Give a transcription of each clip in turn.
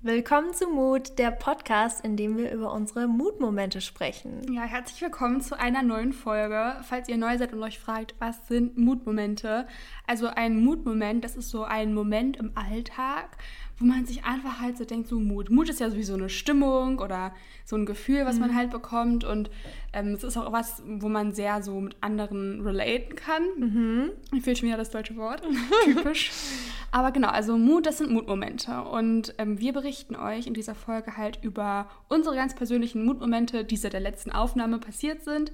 Willkommen zu Mut, der Podcast, in dem wir über unsere Mutmomente sprechen. Ja, herzlich willkommen zu einer neuen Folge. Falls ihr neu seid und euch fragt, was sind Mutmomente? Also ein Mutmoment, das ist so ein Moment im Alltag, wo man sich einfach halt so denkt, so Mut. Mut ist ja sowieso eine Stimmung oder so ein Gefühl, was mhm. man halt bekommt. Und ähm, es ist auch was, wo man sehr so mit anderen relaten kann. Mhm. Mir fehlt schon wieder das deutsche Wort. Typisch. Aber genau, also Mut, das sind Mutmomente. Und ähm, wir berichten euch in dieser Folge halt über unsere ganz persönlichen Mutmomente, die seit der letzten Aufnahme passiert sind.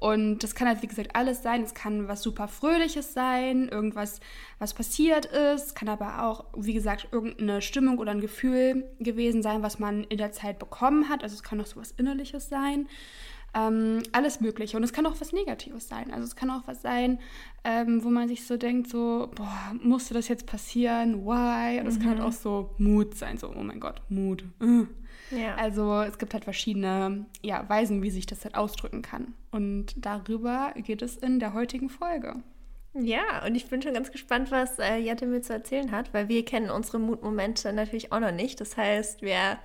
Und das kann halt, wie gesagt, alles sein. Es kann was super Fröhliches sein, irgendwas, was passiert ist. Kann aber auch, wie gesagt, irgendeine Stimmung oder ein Gefühl gewesen sein, was man in der Zeit bekommen hat. Also es kann auch so was Innerliches sein. Ähm, alles Mögliche. Und es kann auch was Negatives sein. Also es kann auch was sein, ähm, wo man sich so denkt, so, boah, musste das jetzt passieren? Why? Und es mhm. kann halt mhm. auch so Mut sein, so, oh mein Gott, Mut. Ja. Also es gibt halt verschiedene ja, Weisen, wie sich das halt ausdrücken kann. Und darüber geht es in der heutigen Folge. Ja, und ich bin schon ganz gespannt, was äh, Jette mir zu erzählen hat, weil wir kennen unsere Mutmomente natürlich auch noch nicht. Das heißt, wir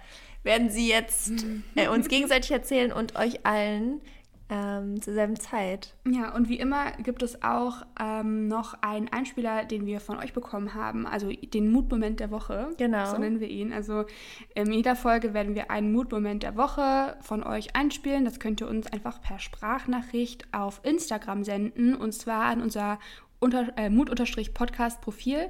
werden sie jetzt äh, uns gegenseitig erzählen und euch allen ähm, zur selben Zeit. Ja, und wie immer gibt es auch ähm, noch einen Einspieler, den wir von euch bekommen haben, also den Mutmoment der Woche. Genau. So nennen wir ihn. Also in jeder Folge werden wir einen Mutmoment der Woche von euch einspielen. Das könnt ihr uns einfach per Sprachnachricht auf Instagram senden und zwar an unser unter, äh, Mut-Podcast-Profil.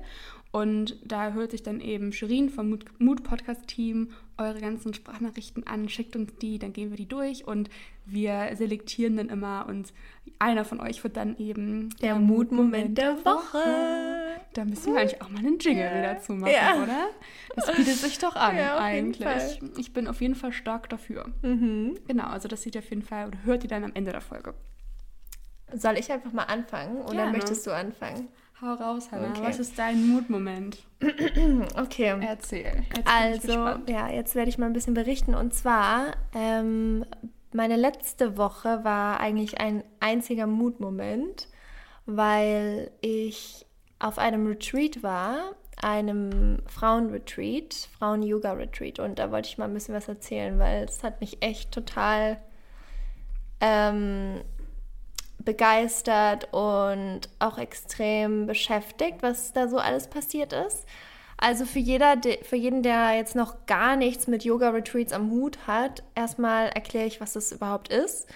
Und da hört sich dann eben Shirin vom Mut-Podcast-Team eure ganzen Sprachnachrichten an, schickt uns die, dann gehen wir die durch und wir selektieren dann immer und einer von euch wird dann eben der Mutmoment der Woche. Da müssen wir eigentlich auch mal einen Jingle ja. dazu machen, ja. oder? Das bietet sich doch an, ja, eigentlich. Ich bin auf jeden Fall stark dafür. Mhm. Genau, also das sieht auf jeden Fall, oder hört ihr dann am Ende der Folge. Soll ich einfach mal anfangen oder Gerne. möchtest du anfangen? Hau raus, Hannah. Okay. Was ist dein Mutmoment? okay. Erzähl. Jetzt also, ja, jetzt werde ich mal ein bisschen berichten. Und zwar, ähm, meine letzte Woche war eigentlich ein einziger Mutmoment, weil ich auf einem Retreat war, einem Frauenretreat, Frauen-Yoga-Retreat. Und da wollte ich mal ein bisschen was erzählen, weil es hat mich echt total ähm, begeistert und auch extrem beschäftigt, was da so alles passiert ist. Also für, jeder, für jeden, der jetzt noch gar nichts mit Yoga-Retreats am Hut hat, erstmal erkläre ich, was das überhaupt ist.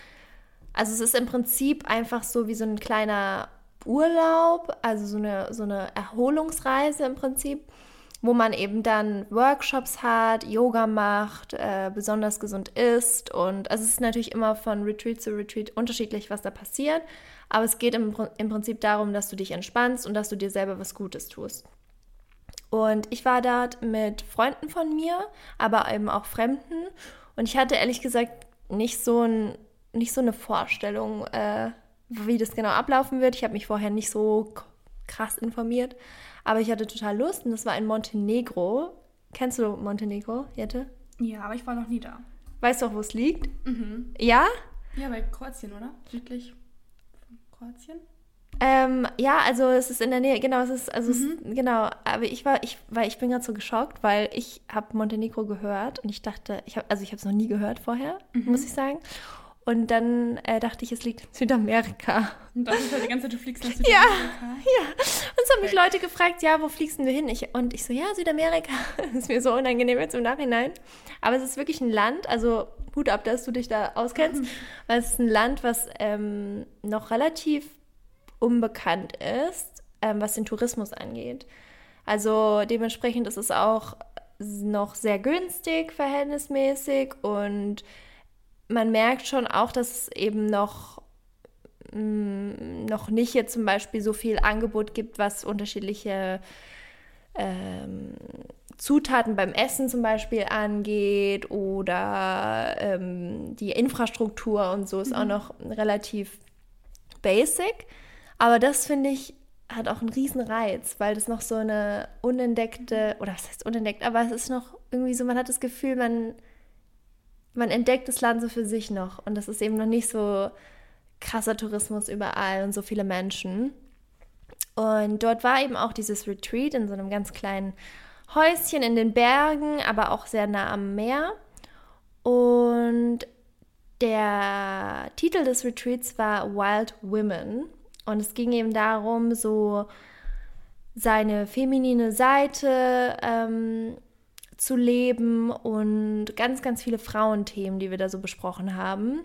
Also es ist im Prinzip einfach so wie so ein kleiner Urlaub, also so eine, so eine Erholungsreise im Prinzip wo man eben dann Workshops hat, Yoga macht, äh, besonders gesund isst. Und also es ist natürlich immer von Retreat zu Retreat unterschiedlich, was da passiert. Aber es geht im, im Prinzip darum, dass du dich entspannst und dass du dir selber was Gutes tust. Und ich war dort mit Freunden von mir, aber eben auch Fremden. Und ich hatte ehrlich gesagt nicht so, ein, nicht so eine Vorstellung, äh, wie das genau ablaufen wird. Ich habe mich vorher nicht so krass informiert. Aber ich hatte total Lust und das war in Montenegro. Kennst du Montenegro, Jette? Ja, aber ich war noch nie da. Weißt du auch, wo es liegt? Mhm. Ja? Ja, bei Kroatien, oder? Südlich von Kroatien? Ähm, ja, also es ist in der Nähe, genau, es ist, also mhm. es, genau, aber ich war, ich, weil ich bin gerade so geschockt, weil ich habe Montenegro gehört und ich dachte, ich habe, also ich habe es noch nie gehört vorher, mhm. muss ich sagen. Und dann äh, dachte ich, es liegt in Südamerika. Und dann ist halt die ganze Zeit, du fliegst nach Südamerika. Ja, ja. Und so haben mich Leute gefragt, ja, wo fliegst du hin? Ich, und ich so, ja, Südamerika. Das ist mir so unangenehm jetzt im Nachhinein. Aber es ist wirklich ein Land, also Hut ab, dass du dich da auskennst, mhm. weil es ist ein Land, was ähm, noch relativ unbekannt ist, ähm, was den Tourismus angeht. Also dementsprechend ist es auch noch sehr günstig verhältnismäßig und man merkt schon auch, dass es eben noch, mh, mm, noch nicht jetzt zum Beispiel so viel Angebot gibt, was unterschiedliche ähm, Zutaten beim Essen zum Beispiel angeht oder ähm, die Infrastruktur und so ist mhm. auch noch relativ basic. Aber das finde ich hat auch einen riesen Reiz, weil das noch so eine unentdeckte, oder was heißt unentdeckt, aber es ist noch irgendwie so, man hat das Gefühl, man man entdeckt das Land so für sich noch und das ist eben noch nicht so krasser Tourismus überall und so viele Menschen. Und dort war eben auch dieses Retreat in so einem ganz kleinen Häuschen in den Bergen, aber auch sehr nah am Meer. Und der Titel des Retreats war Wild Women. Und es ging eben darum, so seine feminine Seite ähm, zu leben und ganz, ganz viele Frauenthemen, die wir da so besprochen haben.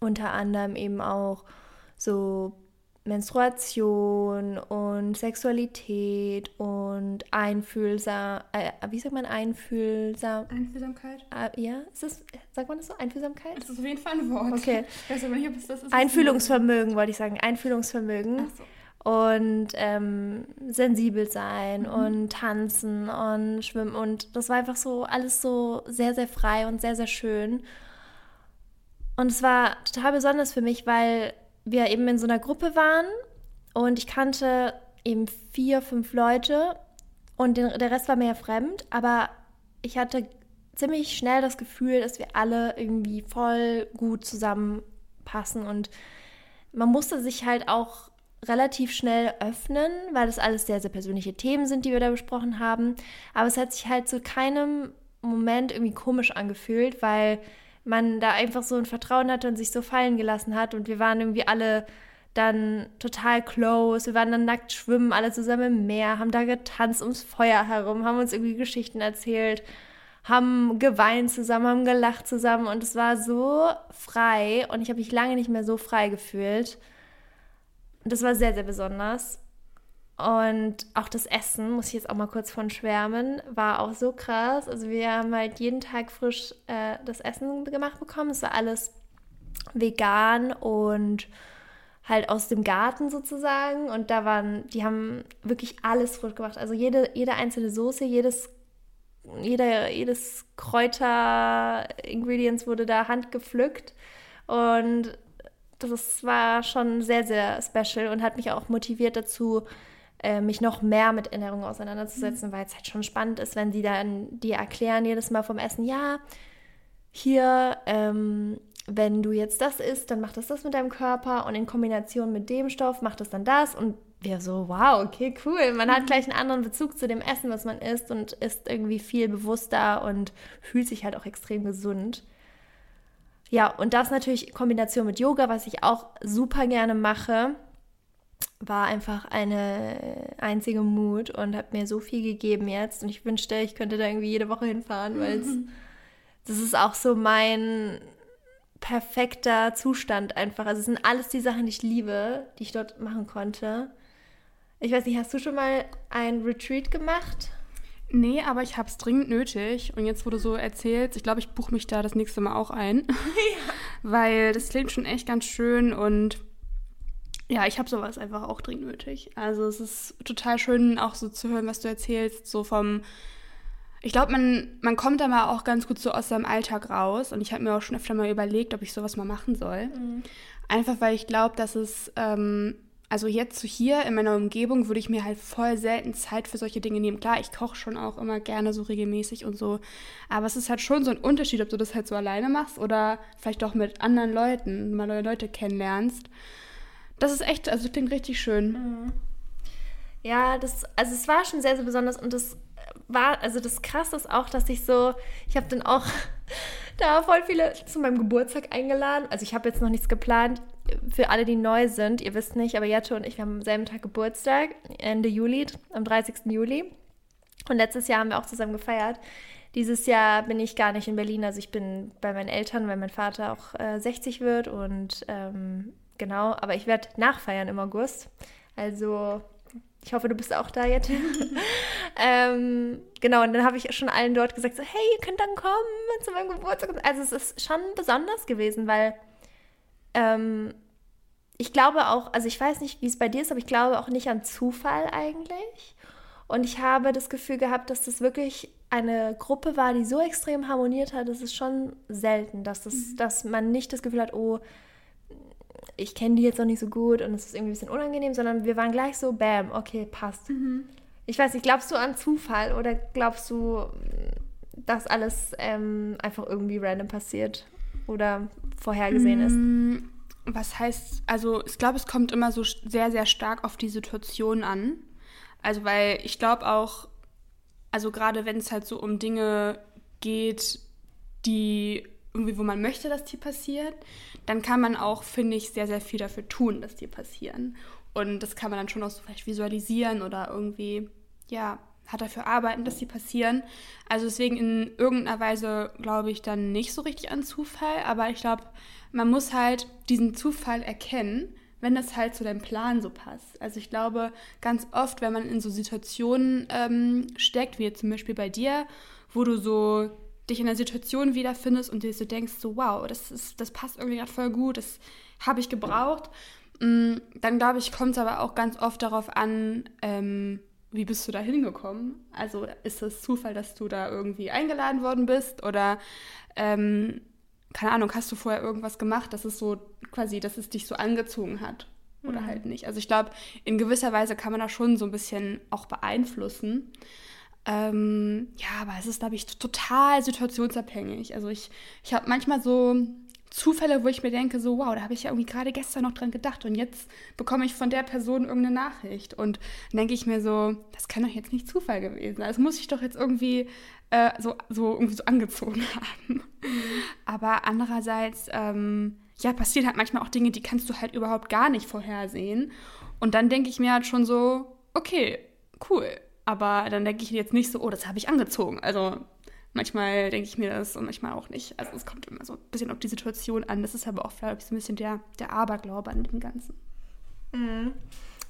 Unter anderem eben auch so Menstruation und Sexualität und Einfühlsam, äh, wie sagt man Einfühlsam? Einfühlsamkeit? Äh, ja, ist das, sagt man das so? Einfühlsamkeit? Das ist auf jeden Fall ein Wort. Okay. Ich weiß aber nicht, ob es das ist. Einfühlungsvermögen, wollte ich sagen. Einfühlungsvermögen. Ach so. Und ähm, sensibel sein Mhm. und tanzen und schwimmen. Und das war einfach so alles so sehr, sehr frei und sehr, sehr schön. Und es war total besonders für mich, weil wir eben in so einer Gruppe waren und ich kannte eben vier, fünf Leute und den, der Rest war mir ja fremd, aber ich hatte ziemlich schnell das Gefühl, dass wir alle irgendwie voll gut zusammenpassen und man musste sich halt auch relativ schnell öffnen, weil das alles sehr, sehr persönliche Themen sind, die wir da besprochen haben. Aber es hat sich halt zu keinem Moment irgendwie komisch angefühlt, weil man da einfach so ein Vertrauen hatte und sich so fallen gelassen hat. Und wir waren irgendwie alle dann total close. Wir waren dann nackt schwimmen, alle zusammen im Meer, haben da getanzt ums Feuer herum, haben uns irgendwie Geschichten erzählt, haben geweint zusammen, haben gelacht zusammen. Und es war so frei und ich habe mich lange nicht mehr so frei gefühlt. Das war sehr, sehr besonders. Und auch das Essen, muss ich jetzt auch mal kurz von schwärmen, war auch so krass. Also wir haben halt jeden Tag frisch äh, das Essen gemacht bekommen. Es war alles vegan und halt aus dem Garten sozusagen. Und da waren, die haben wirklich alles frisch gemacht. Also jede, jede einzelne Soße, jedes, jeder, jedes Kräuter-Ingredients wurde da handgepflückt. Und das war schon sehr, sehr special und hat mich auch motiviert dazu, äh, mich noch mehr mit Ernährung auseinanderzusetzen, mhm. weil es halt schon spannend ist, wenn die dann dir erklären jedes Mal vom Essen, ja, hier, ähm, wenn du jetzt das isst, dann macht das das mit deinem Körper und in Kombination mit dem Stoff macht das dann das und wir so, wow, okay, cool. Man hat gleich einen anderen Bezug zu dem Essen, was man isst und ist irgendwie viel bewusster und fühlt sich halt auch extrem gesund. Ja, und das natürlich in Kombination mit Yoga, was ich auch super gerne mache, war einfach eine einzige Mut und hat mir so viel gegeben jetzt. Und ich wünschte, ich könnte da irgendwie jede Woche hinfahren, weil das ist auch so mein perfekter Zustand einfach. Also es sind alles die Sachen, die ich liebe, die ich dort machen konnte. Ich weiß nicht, hast du schon mal ein Retreat gemacht? Nee, aber ich habe es dringend nötig. Und jetzt, wo du so erzählst, ich glaube, ich buche mich da das nächste Mal auch ein. Ja. Weil das klingt schon echt ganz schön und ja, ich habe sowas einfach auch dringend nötig. Also es ist total schön, auch so zu hören, was du erzählst, so vom. Ich glaube, man, man kommt da mal auch ganz gut so aus seinem Alltag raus. Und ich habe mir auch schon öfter mal überlegt, ob ich sowas mal machen soll. Mhm. Einfach weil ich glaube, dass es ähm, also jetzt so hier in meiner Umgebung würde ich mir halt voll selten Zeit für solche Dinge nehmen. Klar, ich koche schon auch immer gerne so regelmäßig und so, aber es ist halt schon so ein Unterschied, ob du das halt so alleine machst oder vielleicht auch mit anderen Leuten, mal neue Leute kennenlernst. Das ist echt, also klingt richtig schön. Mhm. Ja, das, also es war schon sehr, sehr besonders und das war, also das Krasse ist auch, dass ich so, ich habe dann auch da voll viele zu meinem Geburtstag eingeladen. Also ich habe jetzt noch nichts geplant für alle, die neu sind, ihr wisst nicht, aber Jette und ich, wir haben am selben Tag Geburtstag, Ende Juli, am 30. Juli. Und letztes Jahr haben wir auch zusammen gefeiert. Dieses Jahr bin ich gar nicht in Berlin, also ich bin bei meinen Eltern, weil mein Vater auch äh, 60 wird und ähm, genau, aber ich werde nachfeiern im August. Also ich hoffe, du bist auch da jetzt. ähm, genau, und dann habe ich schon allen dort gesagt, so, hey, ihr könnt dann kommen zu meinem Geburtstag. Also es ist schon besonders gewesen, weil ähm, ich glaube auch, also ich weiß nicht, wie es bei dir ist, aber ich glaube auch nicht an Zufall eigentlich. Und ich habe das Gefühl gehabt, dass das wirklich eine Gruppe war, die so extrem harmoniert hat. Das ist schon selten, dass, das, mhm. dass man nicht das Gefühl hat, oh, ich kenne die jetzt noch nicht so gut und es ist irgendwie ein bisschen unangenehm, sondern wir waren gleich so, bam, okay, passt. Mhm. Ich weiß nicht, glaubst du an Zufall oder glaubst du, dass alles ähm, einfach irgendwie random passiert? Oder vorhergesehen ist? Mm, was heißt, also ich glaube, es kommt immer so sehr, sehr stark auf die Situation an. Also weil ich glaube auch, also gerade wenn es halt so um Dinge geht, die irgendwie, wo man möchte, dass die passieren, dann kann man auch, finde ich, sehr, sehr viel dafür tun, dass die passieren. Und das kann man dann schon auch so vielleicht visualisieren oder irgendwie, ja, hat dafür arbeiten, dass sie passieren. Also deswegen in irgendeiner Weise glaube ich dann nicht so richtig an Zufall, aber ich glaube, man muss halt diesen Zufall erkennen, wenn das halt zu deinem Plan so passt. Also ich glaube, ganz oft, wenn man in so Situationen ähm, steckt, wie jetzt zum Beispiel bei dir, wo du so dich in einer Situation wiederfindest und dir so denkst, so wow, das, ist, das passt irgendwie gerade voll gut, das habe ich gebraucht, mm, dann glaube ich, kommt es aber auch ganz oft darauf an, ähm, wie bist du da hingekommen? Also ist es Zufall, dass du da irgendwie eingeladen worden bist oder ähm, keine Ahnung, hast du vorher irgendwas gemacht, dass es so quasi, dass es dich so angezogen hat oder mhm. halt nicht? Also ich glaube, in gewisser Weise kann man da schon so ein bisschen auch beeinflussen. Ähm, ja, aber es ist, glaube ich, total situationsabhängig. Also ich, ich habe manchmal so Zufälle, wo ich mir denke, so, wow, da habe ich ja irgendwie gerade gestern noch dran gedacht und jetzt bekomme ich von der Person irgendeine Nachricht. Und dann denke ich mir so, das kann doch jetzt nicht Zufall gewesen sein. Das muss ich doch jetzt irgendwie äh, so, so irgendwie so angezogen haben. Aber andererseits, ähm, ja, passieren halt manchmal auch Dinge, die kannst du halt überhaupt gar nicht vorhersehen. Und dann denke ich mir halt schon so, okay, cool. Aber dann denke ich jetzt nicht so, oh, das habe ich angezogen. Also Manchmal denke ich mir das und manchmal auch nicht. Also es kommt immer so ein bisschen auf die Situation an. Das ist aber auch, glaube ich, so ein bisschen der, der Aberglaube an dem Ganzen. Mhm.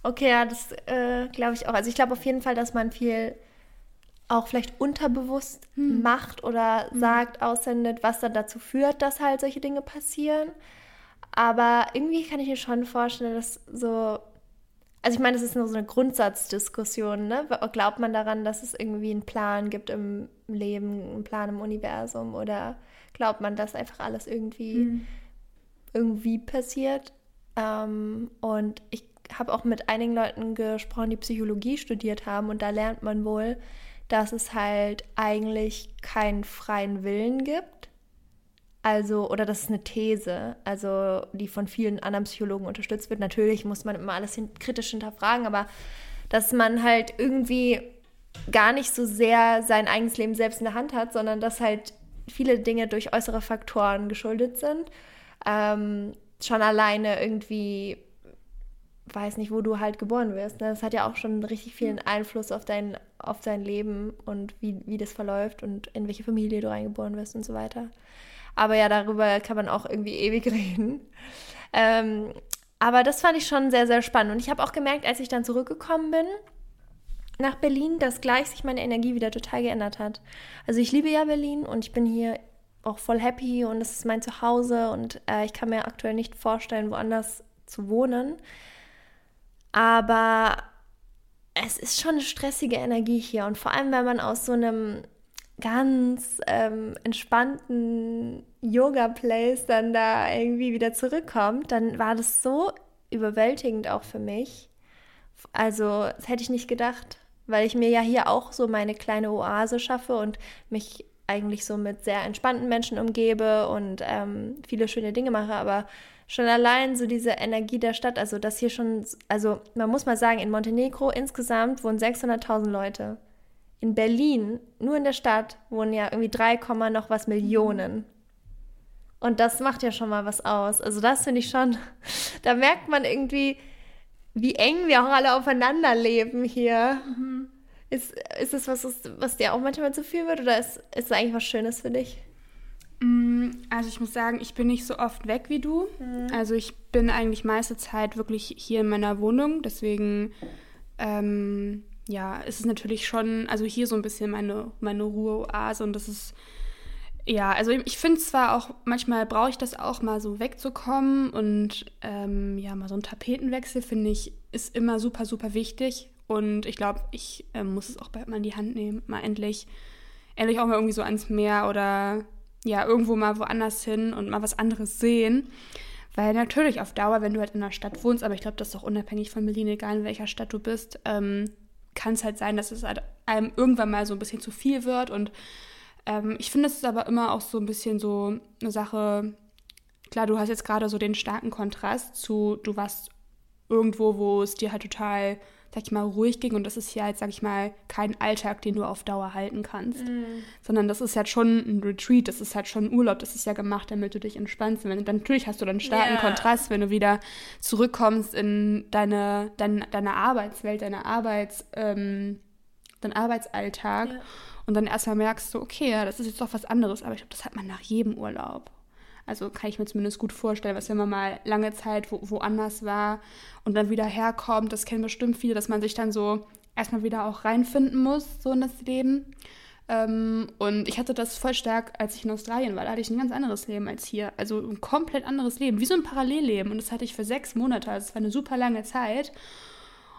Okay, ja, das äh, glaube ich auch. Also ich glaube auf jeden Fall, dass man viel auch vielleicht unterbewusst hm. macht oder hm. sagt, aussendet, was dann dazu führt, dass halt solche Dinge passieren. Aber irgendwie kann ich mir schon vorstellen, dass so also ich meine, das ist nur so eine Grundsatzdiskussion, ne? Glaubt man daran, dass es irgendwie einen Plan gibt im Leben, einen Plan im Universum oder glaubt man, dass einfach alles irgendwie, mhm. irgendwie passiert? Ähm, und ich habe auch mit einigen Leuten gesprochen, die Psychologie studiert haben und da lernt man wohl, dass es halt eigentlich keinen freien Willen gibt also, oder das ist eine These, also die von vielen anderen Psychologen unterstützt wird. Natürlich muss man immer alles hin kritisch hinterfragen, aber dass man halt irgendwie gar nicht so sehr sein eigenes Leben selbst in der Hand hat, sondern dass halt viele Dinge durch äußere Faktoren geschuldet sind. Ähm, schon alleine irgendwie, weiß nicht, wo du halt geboren wirst. Ne? Das hat ja auch schon richtig vielen Einfluss auf dein, auf dein Leben und wie, wie das verläuft und in welche Familie du reingeboren wirst und so weiter. Aber ja, darüber kann man auch irgendwie ewig reden. Ähm, aber das fand ich schon sehr, sehr spannend. Und ich habe auch gemerkt, als ich dann zurückgekommen bin nach Berlin, dass gleich sich meine Energie wieder total geändert hat. Also ich liebe ja Berlin und ich bin hier auch voll happy und es ist mein Zuhause und äh, ich kann mir aktuell nicht vorstellen, woanders zu wohnen. Aber es ist schon eine stressige Energie hier und vor allem, wenn man aus so einem ganz ähm, entspannten Yoga-Place dann da irgendwie wieder zurückkommt, dann war das so überwältigend auch für mich. Also, das hätte ich nicht gedacht, weil ich mir ja hier auch so meine kleine Oase schaffe und mich eigentlich so mit sehr entspannten Menschen umgebe und ähm, viele schöne Dinge mache, aber schon allein so diese Energie der Stadt, also das hier schon, also man muss mal sagen, in Montenegro insgesamt wohnen 600.000 Leute in Berlin, nur in der Stadt, wohnen ja irgendwie 3, noch was Millionen. Und das macht ja schon mal was aus. Also das finde ich schon, da merkt man irgendwie, wie eng wir auch alle aufeinander leben hier. Mhm. Ist, ist das was, was dir auch manchmal zu viel wird oder ist, ist es eigentlich was Schönes für dich? Mm, also ich muss sagen, ich bin nicht so oft weg wie du. Mhm. Also ich bin eigentlich meiste Zeit wirklich hier in meiner Wohnung. Deswegen ähm, ja, es ist natürlich schon, also hier so ein bisschen meine, meine Ruheoase und das ist, ja, also ich finde zwar auch, manchmal brauche ich das auch mal so wegzukommen und ähm, ja, mal so ein Tapetenwechsel finde ich ist immer super, super wichtig und ich glaube, ich äh, muss es auch bald mal in die Hand nehmen, mal endlich, endlich auch mal irgendwie so ans Meer oder ja, irgendwo mal woanders hin und mal was anderes sehen. Weil natürlich auf Dauer, wenn du halt in einer Stadt wohnst, aber ich glaube, das ist auch unabhängig von Berlin, egal in welcher Stadt du bist, ähm, kann es halt sein, dass es halt einem irgendwann mal so ein bisschen zu viel wird. Und ähm, ich finde, es ist aber immer auch so ein bisschen so eine Sache. Klar, du hast jetzt gerade so den starken Kontrast zu, du warst irgendwo, wo es dir halt total sag ich mal, ruhig ging. Und das ist ja jetzt, sag ich mal, kein Alltag, den du auf Dauer halten kannst. Mhm. Sondern das ist halt schon ein Retreat, das ist halt schon ein Urlaub, das ist ja gemacht, damit du dich entspannst. Wenn, dann, natürlich hast du dann starken yeah. Kontrast, wenn du wieder zurückkommst in deine, dein, deine Arbeitswelt, deine Arbeits, ähm, deinen Arbeitsalltag. Ja. Und dann erstmal merkst du, okay, ja, das ist jetzt doch was anderes. Aber ich glaube, das hat man nach jedem Urlaub. Also kann ich mir zumindest gut vorstellen, was wenn man mal lange Zeit wo, woanders war und dann wieder herkommt, das kennen bestimmt viele, dass man sich dann so erstmal wieder auch reinfinden muss, so in das Leben. Ähm, und ich hatte das voll stark, als ich in Australien war. Da hatte ich ein ganz anderes Leben als hier. Also ein komplett anderes Leben, wie so ein Parallelleben. Und das hatte ich für sechs Monate. Also es war eine super lange Zeit.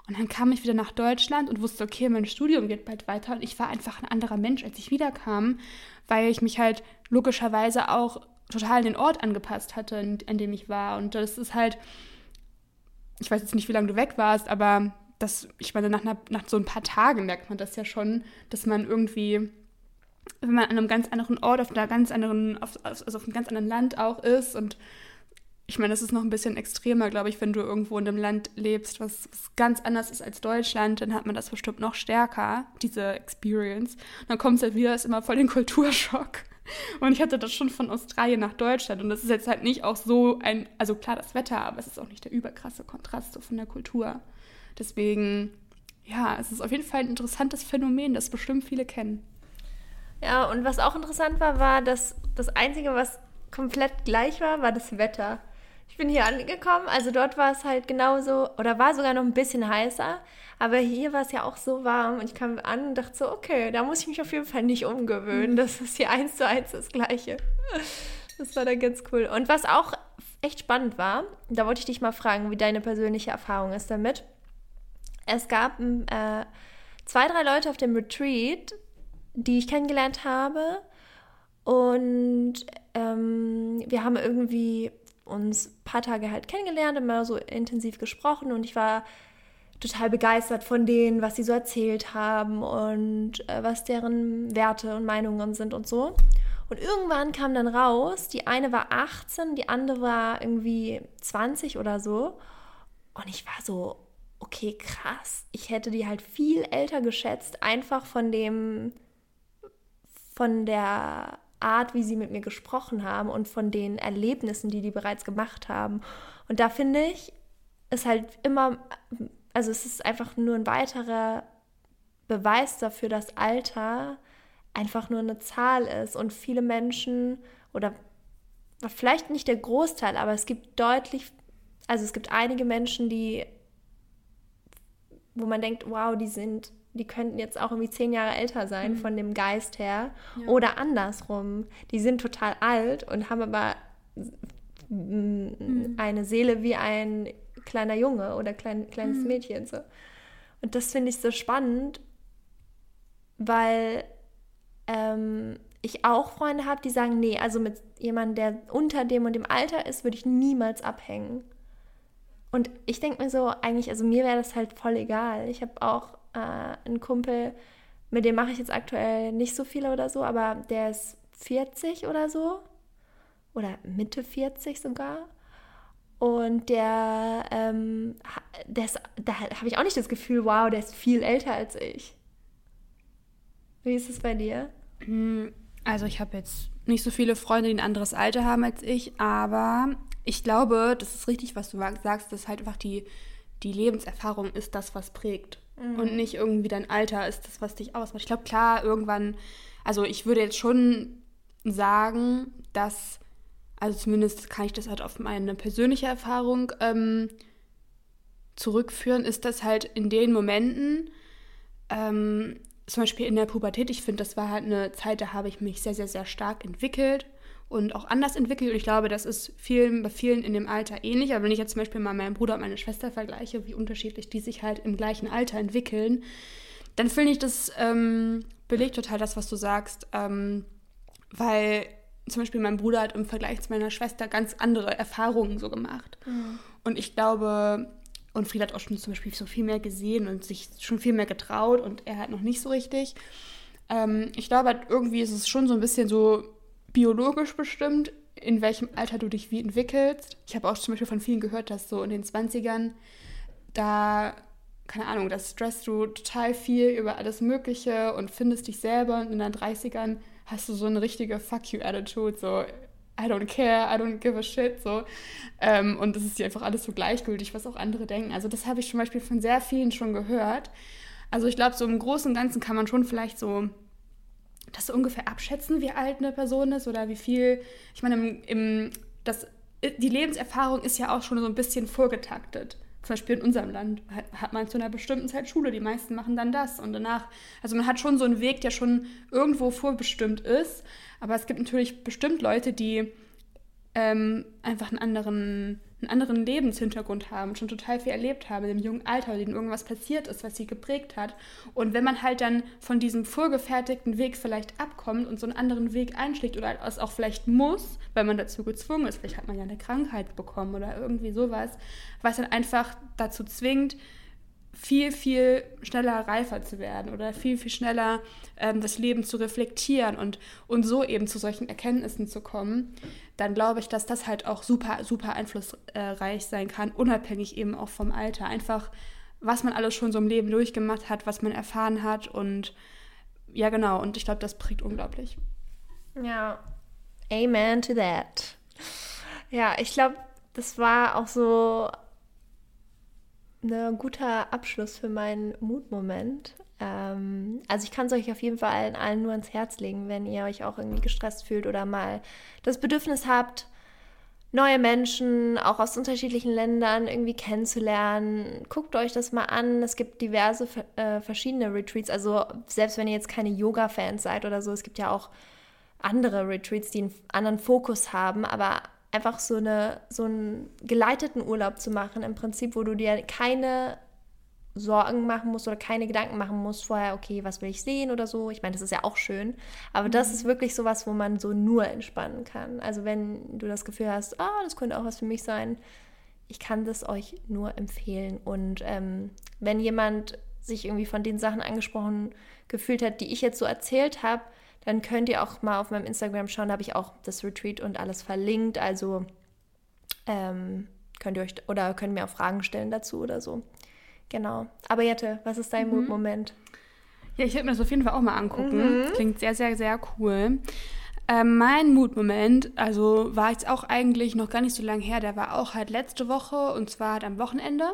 Und dann kam ich wieder nach Deutschland und wusste, okay, mein Studium geht bald weiter. Und ich war einfach ein anderer Mensch, als ich wiederkam, weil ich mich halt logischerweise auch total den Ort angepasst hatte, an dem ich war. Und das ist halt, ich weiß jetzt nicht, wie lange du weg warst, aber das, ich meine, nach, nach so ein paar Tagen merkt man das ja schon, dass man irgendwie, wenn man an einem ganz anderen Ort, auf einer ganz anderen, auf, also auf einem ganz anderen Land auch ist und ich meine, das ist noch ein bisschen extremer, glaube ich, wenn du irgendwo in einem Land lebst, was, was, ganz anders ist als Deutschland, dann hat man das bestimmt noch stärker, diese Experience. Und dann kommt es halt wieder, ist immer voll den Kulturschock. Und ich hatte das schon von Australien nach Deutschland. Und das ist jetzt halt nicht auch so ein, also klar das Wetter, aber es ist auch nicht der überkrasse Kontrast so von der Kultur. Deswegen, ja, es ist auf jeden Fall ein interessantes Phänomen, das bestimmt viele kennen. Ja, und was auch interessant war, war, dass das Einzige, was komplett gleich war, war das Wetter. Ich bin hier angekommen, also dort war es halt genauso, oder war sogar noch ein bisschen heißer, aber hier war es ja auch so warm und ich kam an und dachte so, okay, da muss ich mich auf jeden Fall nicht umgewöhnen. Mhm. Das ist hier eins zu eins das Gleiche. Das war dann ganz cool. Und was auch echt spannend war, da wollte ich dich mal fragen, wie deine persönliche Erfahrung ist damit. Es gab äh, zwei, drei Leute auf dem Retreat, die ich kennengelernt habe. Und ähm, wir haben irgendwie uns ein paar Tage halt kennengelernt, immer so intensiv gesprochen und ich war total begeistert von denen, was sie so erzählt haben und äh, was deren Werte und Meinungen sind und so. Und irgendwann kam dann raus, die eine war 18, die andere war irgendwie 20 oder so. Und ich war so, okay, krass. Ich hätte die halt viel älter geschätzt, einfach von dem, von der Art, wie sie mit mir gesprochen haben und von den Erlebnissen, die die bereits gemacht haben. Und da finde ich, ist halt immer, also es ist einfach nur ein weiterer Beweis dafür, dass Alter einfach nur eine Zahl ist und viele Menschen oder vielleicht nicht der Großteil, aber es gibt deutlich, also es gibt einige Menschen, die, wo man denkt, wow, die sind die könnten jetzt auch irgendwie zehn Jahre älter sein mhm. von dem Geist her. Ja. Oder andersrum, die sind total alt und haben aber mhm. eine Seele wie ein kleiner Junge oder klein, kleines mhm. Mädchen. So. Und das finde ich so spannend, weil ähm, ich auch Freunde habe, die sagen, nee, also mit jemandem, der unter dem und dem Alter ist, würde ich niemals abhängen. Und ich denke mir so, eigentlich, also mir wäre das halt voll egal. Ich habe auch äh, ein Kumpel, mit dem mache ich jetzt aktuell nicht so viele oder so, aber der ist 40 oder so. Oder Mitte 40 sogar. Und der, ähm, ist, da habe ich auch nicht das Gefühl, wow, der ist viel älter als ich. Wie ist es bei dir? Hm, also ich habe jetzt nicht so viele Freunde, die ein anderes Alter haben als ich, aber ich glaube, das ist richtig, was du sagst, dass halt einfach die, die Lebenserfahrung ist das, was prägt. Mhm. Und nicht irgendwie dein Alter ist das, was dich ausmacht. Ich glaube, klar, irgendwann, also ich würde jetzt schon sagen, dass, also zumindest kann ich das halt auf meine persönliche Erfahrung ähm, zurückführen, ist das halt in den Momenten, ähm, zum Beispiel in der Pubertät, ich finde, das war halt eine Zeit, da habe ich mich sehr, sehr, sehr stark entwickelt und auch anders entwickelt. Und ich glaube, das ist vielen, bei vielen in dem Alter ähnlich. Aber wenn ich jetzt zum Beispiel mal meinen Bruder und meine Schwester vergleiche, wie unterschiedlich die sich halt im gleichen Alter entwickeln, dann finde ich, das ähm, belegt total das, was du sagst. Ähm, weil zum Beispiel mein Bruder hat im Vergleich zu meiner Schwester ganz andere Erfahrungen so gemacht. Mhm. Und ich glaube, und Frieda hat auch schon zum Beispiel so viel mehr gesehen und sich schon viel mehr getraut und er hat noch nicht so richtig. Ähm, ich glaube, halt irgendwie ist es schon so ein bisschen so biologisch bestimmt, in welchem Alter du dich wie entwickelst. Ich habe auch zum Beispiel von vielen gehört, dass so in den 20ern da keine Ahnung, da stresst du total viel über alles Mögliche und findest dich selber und in deinen 30ern hast du so eine richtige Fuck you Attitude, so I don't care, I don't give a shit, so. Ähm, und es ist dir einfach alles so gleichgültig, was auch andere denken. Also das habe ich zum Beispiel von sehr vielen schon gehört. Also ich glaube, so im Großen und Ganzen kann man schon vielleicht so das so ungefähr abschätzen, wie alt eine Person ist oder wie viel. Ich meine, im, im, das, die Lebenserfahrung ist ja auch schon so ein bisschen vorgetaktet. Zum Beispiel in unserem Land hat man zu einer bestimmten Zeit Schule, die meisten machen dann das und danach. Also man hat schon so einen Weg, der schon irgendwo vorbestimmt ist. Aber es gibt natürlich bestimmt Leute, die ähm, einfach einen anderen einen anderen Lebenshintergrund haben, schon total viel erlebt haben im jungen Alter, denen irgendwas passiert ist, was sie geprägt hat. Und wenn man halt dann von diesem vorgefertigten Weg vielleicht abkommt und so einen anderen Weg einschlägt oder es auch vielleicht muss, weil man dazu gezwungen ist, vielleicht hat man ja eine Krankheit bekommen oder irgendwie sowas, was dann einfach dazu zwingt, viel, viel schneller reifer zu werden oder viel, viel schneller ähm, das Leben zu reflektieren und, und so eben zu solchen Erkenntnissen zu kommen, dann glaube ich, dass das halt auch super, super einflussreich sein kann, unabhängig eben auch vom Alter. Einfach, was man alles schon so im Leben durchgemacht hat, was man erfahren hat und ja, genau. Und ich glaube, das prägt unglaublich. Ja, amen to that. Ja, ich glaube, das war auch so ein guter Abschluss für meinen Mutmoment. Ähm, also ich kann es euch auf jeden Fall allen, allen nur ans Herz legen, wenn ihr euch auch irgendwie gestresst fühlt oder mal das Bedürfnis habt, neue Menschen auch aus unterschiedlichen Ländern irgendwie kennenzulernen. Guckt euch das mal an. Es gibt diverse äh, verschiedene Retreats. Also selbst wenn ihr jetzt keine Yoga-Fans seid oder so, es gibt ja auch andere Retreats, die einen anderen Fokus haben. Aber einfach so, eine, so einen geleiteten Urlaub zu machen, im Prinzip, wo du dir keine Sorgen machen musst oder keine Gedanken machen musst vorher, okay, was will ich sehen oder so. Ich meine, das ist ja auch schön, aber mhm. das ist wirklich sowas, wo man so nur entspannen kann. Also wenn du das Gefühl hast, ah, das könnte auch was für mich sein, ich kann das euch nur empfehlen. Und ähm, wenn jemand sich irgendwie von den Sachen angesprochen gefühlt hat, die ich jetzt so erzählt habe, dann könnt ihr auch mal auf meinem Instagram schauen, da habe ich auch das Retreat und alles verlinkt. Also ähm, könnt ihr euch oder könnt mir auch Fragen stellen dazu oder so. Genau. Aber Jette, was ist dein mhm. Mutmoment? Ja, ich werde mir das auf jeden Fall auch mal angucken. Mhm. Klingt sehr, sehr, sehr cool. Ähm, mein Mutmoment, also war jetzt auch eigentlich noch gar nicht so lange her, der war auch halt letzte Woche und zwar halt am Wochenende.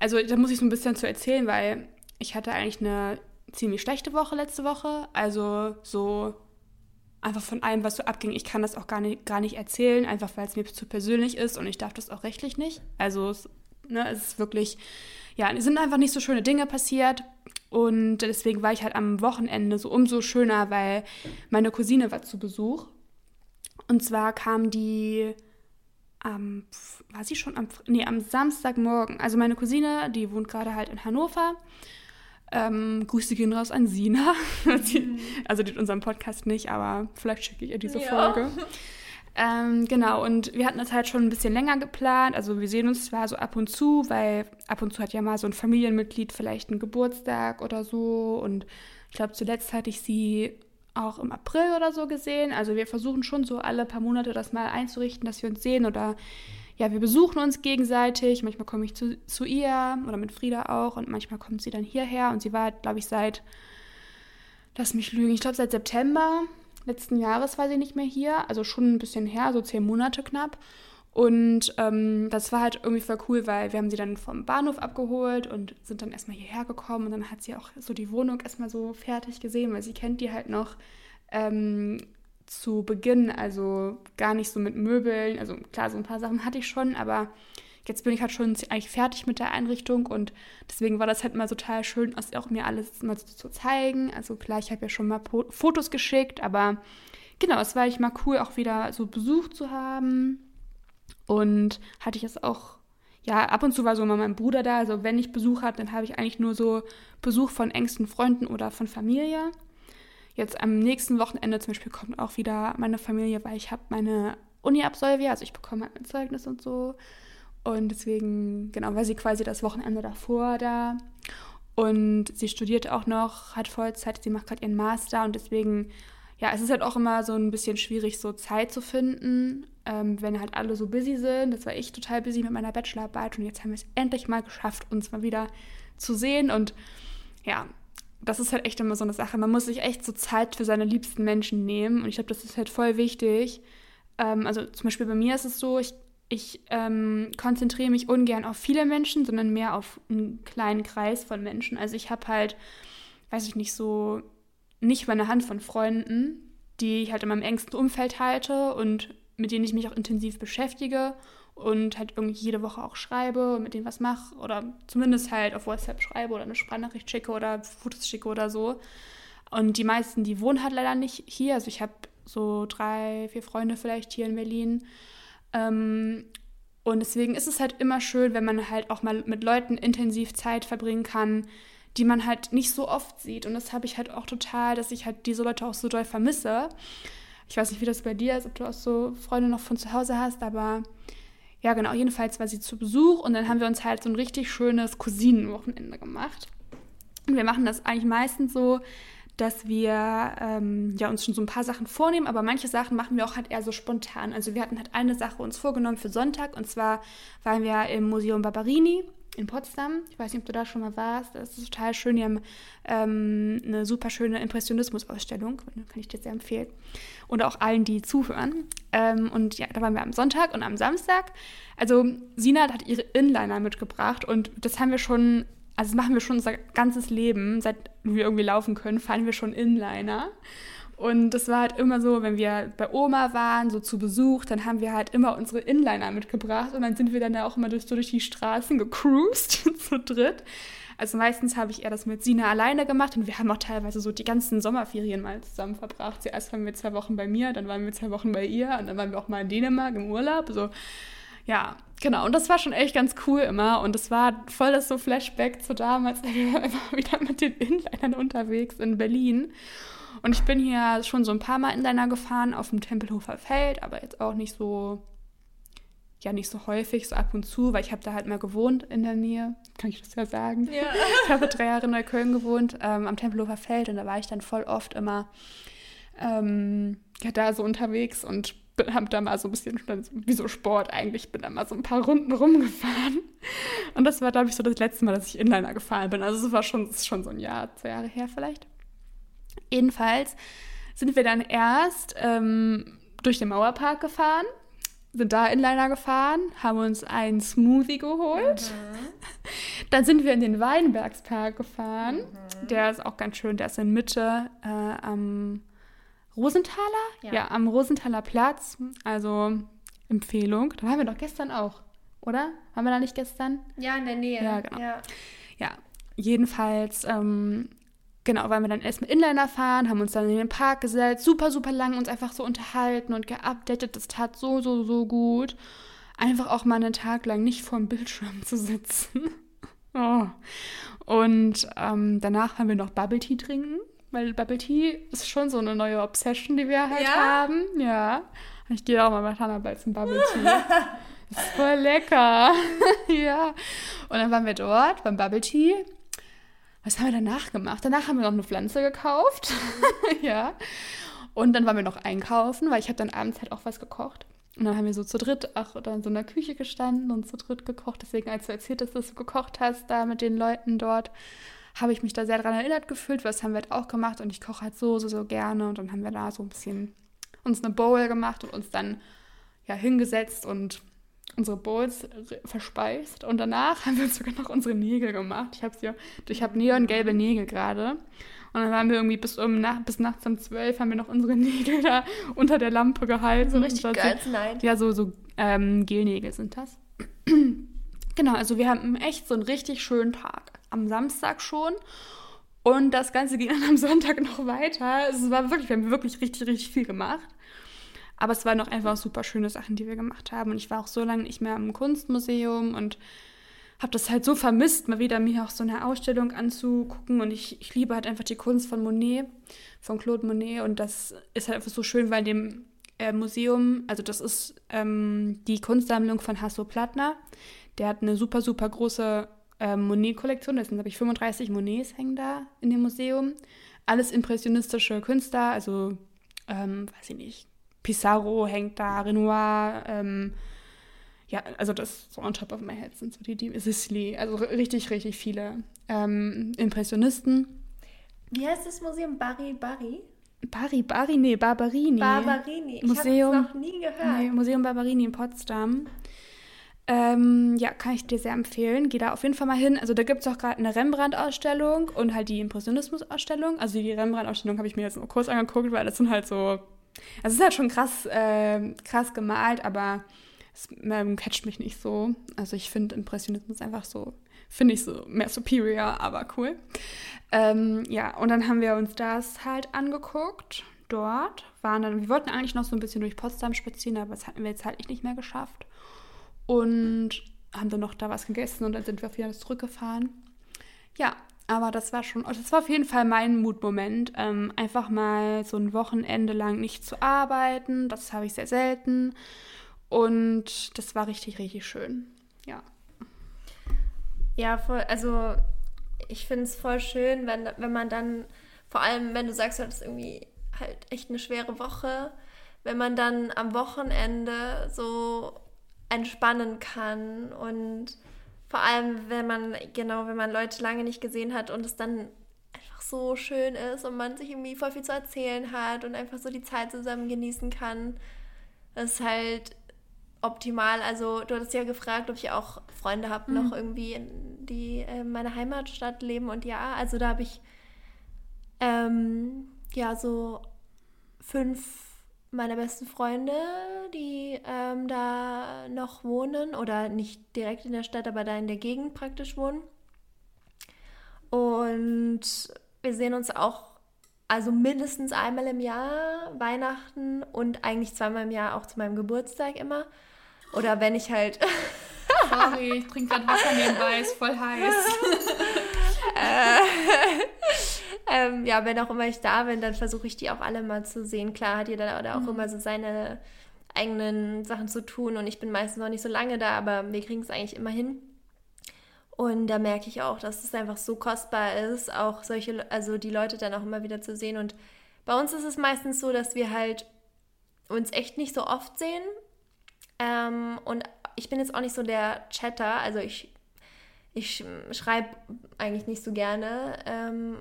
Also da muss ich so ein bisschen zu erzählen, weil ich hatte eigentlich eine ziemlich schlechte Woche letzte Woche. Also so einfach von allem, was so abging. Ich kann das auch gar nicht, gar nicht erzählen, einfach weil es mir zu persönlich ist und ich darf das auch rechtlich nicht. Also es, ne, es ist wirklich, ja, es sind einfach nicht so schöne Dinge passiert. Und deswegen war ich halt am Wochenende so umso schöner, weil meine Cousine war zu Besuch. Und zwar kam die am, war sie schon am, nee, am Samstagmorgen. Also meine Cousine, die wohnt gerade halt in Hannover ähm, Grüße gehen raus an Sina. Mhm. also die unseren Podcast nicht, aber vielleicht schicke ich ihr diese ja. Folge. Ähm, genau, und wir hatten das halt schon ein bisschen länger geplant. Also wir sehen uns zwar so ab und zu, weil ab und zu hat ja mal so ein Familienmitglied vielleicht einen Geburtstag oder so. Und ich glaube, zuletzt hatte ich sie auch im April oder so gesehen. Also wir versuchen schon so alle paar Monate das mal einzurichten, dass wir uns sehen oder ja, wir besuchen uns gegenseitig. Manchmal komme ich zu, zu ihr oder mit Frieda auch und manchmal kommt sie dann hierher und sie war, glaube ich, seit, lass mich lügen, ich glaube seit September letzten Jahres war sie nicht mehr hier, also schon ein bisschen her, so zehn Monate knapp. Und ähm, das war halt irgendwie voll cool, weil wir haben sie dann vom Bahnhof abgeholt und sind dann erstmal hierher gekommen und dann hat sie auch so die Wohnung erstmal so fertig gesehen, weil sie kennt die halt noch ähm, zu Beginn, also gar nicht so mit Möbeln. Also klar, so ein paar Sachen hatte ich schon, aber jetzt bin ich halt schon eigentlich fertig mit der Einrichtung und deswegen war das halt mal total schön, auch mir alles mal zu, zu zeigen. Also klar, ich habe ja schon mal po Fotos geschickt, aber genau, es war eigentlich mal cool, auch wieder so Besuch zu haben. Und hatte ich es auch, ja, ab und zu war so mal mein Bruder da. Also wenn ich Besuch hatte, dann habe ich eigentlich nur so Besuch von engsten Freunden oder von Familie. Jetzt am nächsten Wochenende zum Beispiel kommt auch wieder meine Familie, weil ich habe meine Uni absolviert, also ich bekomme halt mein Zeugnis und so. Und deswegen, genau, war sie quasi das Wochenende davor da. Und sie studiert auch noch, hat Vollzeit, sie macht gerade ihren Master und deswegen, ja, es ist halt auch immer so ein bisschen schwierig, so Zeit zu finden, ähm, wenn halt alle so busy sind. Das war ich total busy mit meiner Bachelorarbeit und jetzt haben wir es endlich mal geschafft, uns mal wieder zu sehen. Und ja, das ist halt echt immer so eine Sache. Man muss sich echt so Zeit für seine liebsten Menschen nehmen. Und ich glaube, das ist halt voll wichtig. Ähm, also zum Beispiel bei mir ist es so, ich, ich ähm, konzentriere mich ungern auf viele Menschen, sondern mehr auf einen kleinen Kreis von Menschen. Also ich habe halt, weiß ich nicht, so nicht meine Hand von Freunden, die ich halt in meinem engsten Umfeld halte und mit denen ich mich auch intensiv beschäftige und halt irgendwie jede Woche auch schreibe und mit denen was mache oder zumindest halt auf WhatsApp schreibe oder eine Sprachnachricht schicke oder Fotos schicke oder so. Und die meisten, die wohnen halt leider nicht hier. Also ich habe so drei, vier Freunde vielleicht hier in Berlin. Ähm, und deswegen ist es halt immer schön, wenn man halt auch mal mit Leuten intensiv Zeit verbringen kann, die man halt nicht so oft sieht. Und das habe ich halt auch total, dass ich halt diese Leute auch so doll vermisse. Ich weiß nicht, wie das bei dir ist, ob du auch so Freunde noch von zu Hause hast, aber ja, genau, jedenfalls war sie zu Besuch und dann haben wir uns halt so ein richtig schönes Cousinenwochenende gemacht. Und wir machen das eigentlich meistens so, dass wir ähm, ja, uns schon so ein paar Sachen vornehmen, aber manche Sachen machen wir auch halt eher so spontan. Also wir hatten halt eine Sache uns vorgenommen für Sonntag und zwar waren wir im Museum Barberini in Potsdam. Ich weiß nicht, ob du da schon mal warst. Das ist total schön. Die haben ähm, eine super schöne Impressionismus-Ausstellung. Kann ich dir sehr empfehlen. Und auch allen, die zuhören. Ähm, und ja, da waren wir am Sonntag und am Samstag. Also Sina hat ihre Inliner mitgebracht und das haben wir schon, also das machen wir schon unser ganzes Leben. Seit wir irgendwie laufen können, fahren wir schon Inliner. Und das war halt immer so, wenn wir bei Oma waren, so zu Besuch, dann haben wir halt immer unsere Inliner mitgebracht und dann sind wir dann auch immer durch, so durch die Straßen gecruised, zu dritt. Also meistens habe ich eher das mit Sina alleine gemacht und wir haben auch teilweise so die ganzen Sommerferien mal zusammen verbracht. Zuerst waren wir zwei Wochen bei mir, dann waren wir zwei Wochen bei ihr und dann waren wir auch mal in Dänemark im Urlaub. So, ja, genau. Und das war schon echt ganz cool immer. Und es war voll das so Flashback zu damals. Wir waren immer wieder mit den Inlinern unterwegs in Berlin. Und ich bin hier schon so ein paar Mal Inliner gefahren auf dem Tempelhofer Feld, aber jetzt auch nicht so, ja, nicht so häufig, so ab und zu, weil ich habe da halt mal gewohnt in der Nähe, kann ich das ja sagen. Ja. Ich habe drei Jahre in Neukölln gewohnt, ähm, am Tempelhofer Feld und da war ich dann voll oft immer ähm, ja, da so unterwegs und habe da mal so ein bisschen, wie so Sport eigentlich, bin da mal so ein paar Runden rumgefahren. Und das war, glaube ich, so das letzte Mal, dass ich Inliner gefahren bin. Also es war schon, schon so ein Jahr, zwei Jahre her vielleicht. Jedenfalls sind wir dann erst ähm, durch den Mauerpark gefahren, sind da Inliner gefahren, haben uns einen Smoothie geholt. Mhm. Dann sind wir in den Weinbergspark gefahren. Mhm. Der ist auch ganz schön, der ist in Mitte äh, am Rosenthaler? Ja. ja, am Rosenthaler Platz. Also Empfehlung. Da waren wir doch gestern auch, oder? Waren wir da nicht gestern? Ja, in der Nähe. Ja, genau. Ja, ja jedenfalls ähm, genau, weil wir dann erstmal Inliner fahren, haben uns dann in den Park gesetzt, super, super lang uns einfach so unterhalten und geupdatet. Das tat so, so, so gut. Einfach auch mal einen Tag lang nicht vorm Bildschirm zu sitzen. oh. Und ähm, danach haben wir noch Bubble Tea trinken, weil Bubble Tea ist schon so eine neue Obsession, die wir halt ja? haben. Ja. Ich gehe auch mal mit Hannah bald zum Bubble Tea. ist voll lecker. ja. Und dann waren wir dort beim Bubble Tea was haben wir danach gemacht? Danach haben wir noch eine Pflanze gekauft. ja. Und dann waren wir noch einkaufen, weil ich habe dann abends halt auch was gekocht. Und dann haben wir so zu dritt ach, oder in so einer Küche gestanden und zu dritt gekocht. Deswegen, als du erzählt hast, dass du gekocht hast, da mit den Leuten dort, habe ich mich da sehr daran erinnert gefühlt, weil das haben wir halt auch gemacht und ich koche halt so, so, so gerne. Und dann haben wir da so ein bisschen uns eine Bowl gemacht und uns dann ja hingesetzt und unsere Bowls verspeist und danach haben wir uns sogar noch unsere Nägel gemacht. Ich habe ja, ich habe neongelbe Nägel gerade. Und dann waren wir irgendwie bis, um, nach, bis nachts um zwölf haben wir noch unsere Nägel da unter der Lampe gehalten. So richtig geil, nein. Ja, so, so ähm, Gelnägel sind das. genau, also wir haben echt so einen richtig schönen Tag. Am Samstag schon. Und das Ganze ging dann am Sonntag noch weiter. Es war wirklich, wir haben wirklich richtig, richtig viel gemacht. Aber es waren auch einfach super schöne Sachen, die wir gemacht haben. Und ich war auch so lange nicht mehr im Kunstmuseum und habe das halt so vermisst, mal wieder mir auch so eine Ausstellung anzugucken. Und ich, ich liebe halt einfach die Kunst von Monet, von Claude Monet. Und das ist halt einfach so schön, weil dem äh, Museum, also das ist ähm, die Kunstsammlung von Hasso Plattner. Der hat eine super, super große äh, Monet-Kollektion. Das sind, glaube ich, 35 Monets hängen da in dem Museum. Alles impressionistische Künstler, also, ähm, weiß ich nicht, Pissarro hängt da, Renoir, ähm, ja, also das so on top of my head sind so die, die Sicily, also richtig, richtig viele ähm, Impressionisten. Wie heißt das Museum? Bari Bari? Bari Bari, nee, Barberini. Barberini. Ich Museum. noch nie gehört. Nee, Museum Barberini in Potsdam. Ähm, ja, kann ich dir sehr empfehlen. Geh da auf jeden Fall mal hin. Also da gibt es auch gerade eine Rembrandt-Ausstellung und halt die Impressionismus-Ausstellung. Also die Rembrandt-Ausstellung habe ich mir jetzt nur kurz angeguckt, weil das sind halt so. Also es ist halt schon krass, äh, krass gemalt, aber es ähm, catcht mich nicht so. Also ich finde Impressionismus einfach so, finde ich so mehr superior, aber cool. Ähm, ja, und dann haben wir uns das halt angeguckt dort. Waren dann, wir wollten eigentlich noch so ein bisschen durch Potsdam spazieren, aber das hatten wir jetzt halt nicht mehr geschafft und haben dann noch da was gegessen und dann sind wir wieder zurückgefahren. Ja, aber das war schon, das war auf jeden Fall mein Mutmoment, ähm, einfach mal so ein Wochenende lang nicht zu arbeiten. Das habe ich sehr selten und das war richtig, richtig schön. Ja. Ja, voll, also ich finde es voll schön, wenn, wenn man dann, vor allem wenn du sagst, das ist irgendwie halt echt eine schwere Woche, wenn man dann am Wochenende so entspannen kann und vor allem, wenn man, genau, wenn man Leute lange nicht gesehen hat und es dann einfach so schön ist und man sich irgendwie voll viel zu erzählen hat und einfach so die Zeit zusammen genießen kann, das ist halt optimal. Also du hattest ja gefragt, ob ich auch Freunde habe, mhm. noch irgendwie, in, die in meiner Heimatstadt leben und ja, also da habe ich ähm, ja so fünf meine besten Freunde, die ähm, da noch wohnen oder nicht direkt in der Stadt, aber da in der Gegend praktisch wohnen. Und wir sehen uns auch also mindestens einmal im Jahr Weihnachten und eigentlich zweimal im Jahr auch zu meinem Geburtstag immer. Oder wenn ich halt. Sorry, ich trinke gerade Wasser nebenbei, ist voll heiß. äh, ähm, ja, wenn auch immer ich da bin, dann versuche ich die auch alle mal zu sehen. Klar hat jeder da auch mhm. immer so seine eigenen Sachen zu tun und ich bin meistens noch nicht so lange da, aber wir kriegen es eigentlich immer hin. Und da merke ich auch, dass es einfach so kostbar ist, auch solche, also die Leute dann auch immer wieder zu sehen. Und bei uns ist es meistens so, dass wir halt uns echt nicht so oft sehen. Ähm, und ich bin jetzt auch nicht so der Chatter, also ich, ich schreibe eigentlich nicht so gerne. Ähm,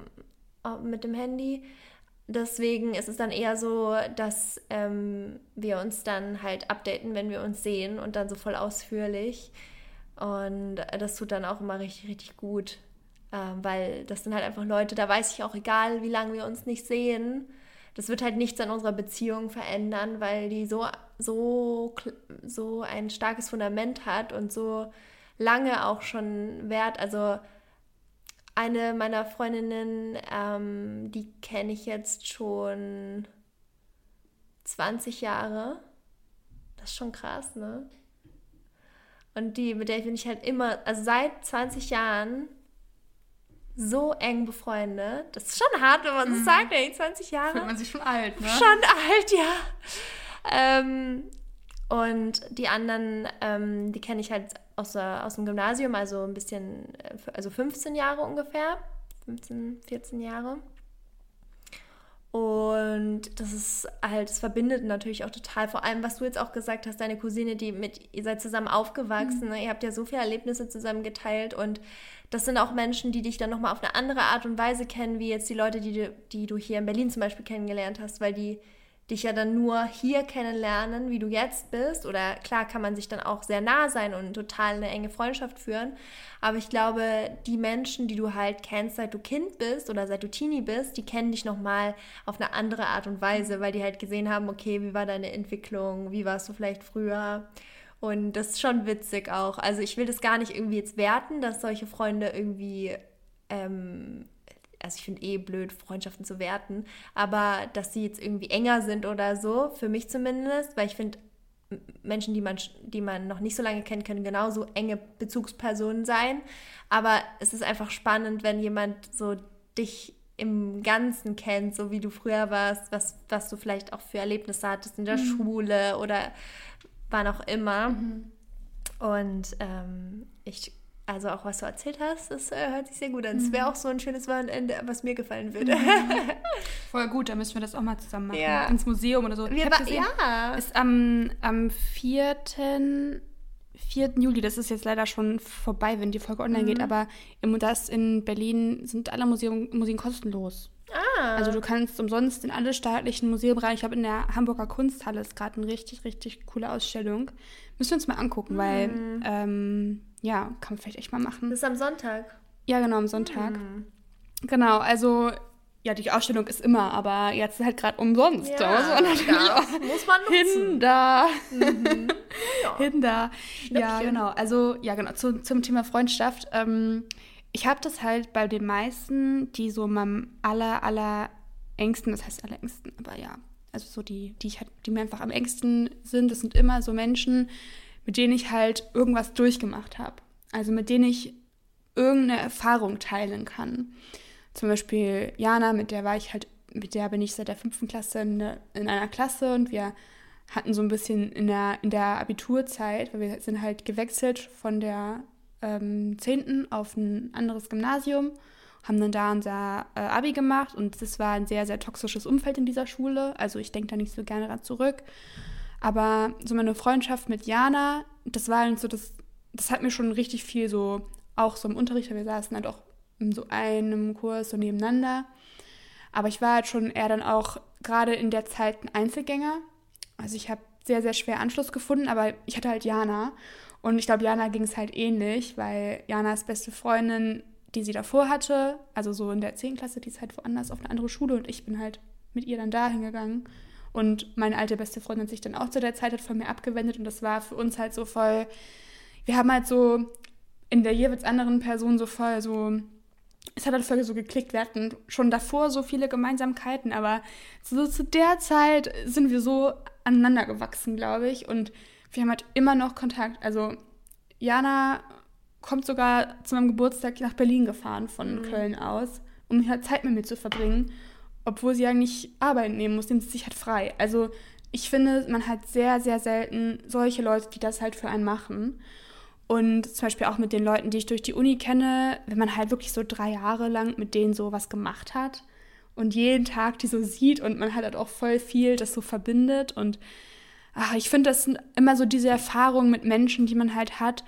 mit dem Handy. Deswegen ist es dann eher so, dass ähm, wir uns dann halt updaten, wenn wir uns sehen und dann so voll ausführlich. Und das tut dann auch immer richtig, richtig gut, äh, weil das sind halt einfach Leute, da weiß ich auch, egal wie lange wir uns nicht sehen, das wird halt nichts an unserer Beziehung verändern, weil die so, so, so ein starkes Fundament hat und so lange auch schon wert. Also eine meiner Freundinnen, ähm, die kenne ich jetzt schon 20 Jahre. Das ist schon krass, ne? Und die, mit der bin ich halt immer, also seit 20 Jahren so eng befreundet. Das ist schon hart, wenn man so mhm. sagt, ey, 20 Jahre. Fühlt man sich schon alt, ne? Schon alt, ja. Ähm, und die anderen, ähm, die kenne ich halt aus, aus dem Gymnasium, also ein bisschen, äh, also 15 Jahre ungefähr, 15, 14 Jahre. Und das ist halt, es verbindet natürlich auch total, vor allem, was du jetzt auch gesagt hast, deine Cousine, die mit, ihr seid zusammen aufgewachsen, mhm. ne? ihr habt ja so viele Erlebnisse zusammen geteilt und das sind auch Menschen, die dich dann nochmal auf eine andere Art und Weise kennen, wie jetzt die Leute, die du, die du hier in Berlin zum Beispiel kennengelernt hast, weil die dich ja dann nur hier kennenlernen, wie du jetzt bist. Oder klar kann man sich dann auch sehr nah sein und total eine enge Freundschaft führen. Aber ich glaube, die Menschen, die du halt kennst, seit du Kind bist oder seit du Teenie bist, die kennen dich nochmal auf eine andere Art und Weise, weil die halt gesehen haben, okay, wie war deine Entwicklung, wie warst du vielleicht früher. Und das ist schon witzig auch. Also ich will das gar nicht irgendwie jetzt werten, dass solche Freunde irgendwie ähm, also ich finde eh blöd, Freundschaften zu werten, aber dass sie jetzt irgendwie enger sind oder so, für mich zumindest, weil ich finde, Menschen, die man, die man noch nicht so lange kennt, können genauso enge Bezugspersonen sein. Aber es ist einfach spannend, wenn jemand so dich im Ganzen kennt, so wie du früher warst, was, was du vielleicht auch für Erlebnisse hattest in der mhm. Schule oder wann auch immer. Mhm. Und ähm, ich also auch was du erzählt hast, das äh, hört sich sehr gut an. Es wäre mhm. auch so ein schönes Wochenende, was mir gefallen würde. Mhm. Voll gut, da müssen wir das auch mal zusammen machen. Ja. Ins Museum oder so. Wir ich gesehen, ja. Ist am, am 4. 4. Juli, das ist jetzt leider schon vorbei, wenn die Folge online mhm. geht, aber im das in Berlin sind alle Museum, Museen kostenlos. Ah. Also du kannst umsonst in alle staatlichen Museen rein. Ich glaube, in der Hamburger Kunsthalle ist gerade eine richtig, richtig coole Ausstellung. Müssen wir uns mal angucken, mhm. weil ähm, ja, kann man vielleicht echt mal machen. Das ist am Sonntag. Ja, genau, am Sonntag. Mhm. Genau, also ja, die Ausstellung ist immer, aber jetzt halt gerade umsonst. Ja, da muss man nutzen. Hin da. Mhm. Ja. hin da. Ja, genau. Also, ja, genau. Zu, zum Thema Freundschaft. Ähm, ich habe das halt bei den meisten, die so meinem aller, aller engsten, das heißt aller engsten, aber ja, also so die, die ich halt, die mir einfach am engsten sind, das sind immer so Menschen, mit denen ich halt irgendwas durchgemacht habe. Also mit denen ich irgendeine Erfahrung teilen kann. Zum Beispiel Jana, mit der war ich halt, mit der bin ich seit der fünften Klasse in, in einer Klasse und wir hatten so ein bisschen in der, in der Abiturzeit, weil wir sind halt gewechselt von der ähm, 10. auf ein anderes Gymnasium, haben dann da unser äh, Abi gemacht und es war ein sehr, sehr toxisches Umfeld in dieser Schule. Also ich denke da nicht so gerne dran zurück. Aber so meine Freundschaft mit Jana, das war halt so, das, das hat mir schon richtig viel so, auch so im Unterricht, wir saßen halt auch in so einem Kurs so nebeneinander. Aber ich war halt schon eher dann auch gerade in der Zeit ein Einzelgänger. Also ich habe sehr, sehr schwer Anschluss gefunden, aber ich hatte halt Jana. Und ich glaube, Jana ging es halt ähnlich, weil Janas beste Freundin, die sie davor hatte, also so in der 10. Klasse, die ist halt woanders auf eine andere Schule und ich bin halt mit ihr dann da hingegangen. Und meine alte beste Freundin sich dann auch zu der Zeit halt von mir abgewendet und das war für uns halt so voll, wir haben halt so in der jeweils anderen Person so voll so es hat halt voll so geklickt. Wir hatten schon davor so viele Gemeinsamkeiten, aber so zu der Zeit sind wir so aneinander gewachsen, glaube ich. Und wir haben halt immer noch Kontakt. Also Jana kommt sogar zu meinem Geburtstag nach Berlin gefahren von mhm. Köln aus, um halt Zeit mit mir zu verbringen, obwohl sie eigentlich arbeiten nehmen muss, nimmt sie sich halt frei. Also ich finde, man hat sehr, sehr selten solche Leute, die das halt für einen machen. Und zum Beispiel auch mit den Leuten, die ich durch die Uni kenne, wenn man halt wirklich so drei Jahre lang mit denen so was gemacht hat und jeden Tag die so sieht und man hat halt auch voll viel, das so verbindet. Und ach, ich finde, das immer so diese Erfahrungen mit Menschen, die man halt hat,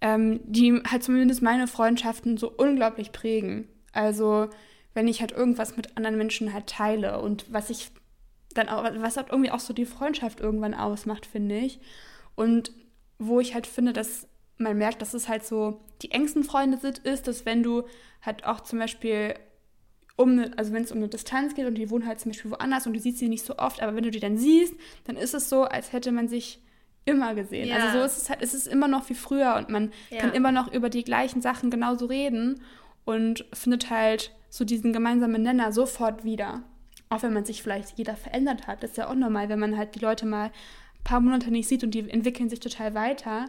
ähm, die halt zumindest meine Freundschaften so unglaublich prägen. Also wenn ich halt irgendwas mit anderen Menschen halt teile und was ich dann auch, was halt irgendwie auch so die Freundschaft irgendwann ausmacht, finde ich. Und wo ich halt finde, dass man merkt, dass es halt so die engsten Freunde sind, ist, dass wenn du halt auch zum Beispiel um, ne, also wenn es um eine Distanz geht und die wohnen halt zum Beispiel woanders und du siehst sie nicht so oft, aber wenn du die dann siehst, dann ist es so, als hätte man sich immer gesehen. Ja. Also so ist es halt, es ist immer noch wie früher und man ja. kann immer noch über die gleichen Sachen genauso reden und findet halt so diesen gemeinsamen Nenner sofort wieder. Auch wenn man sich vielleicht jeder verändert hat. Das ist ja auch normal, wenn man halt die Leute mal ein paar Monate nicht sieht und die entwickeln sich total weiter.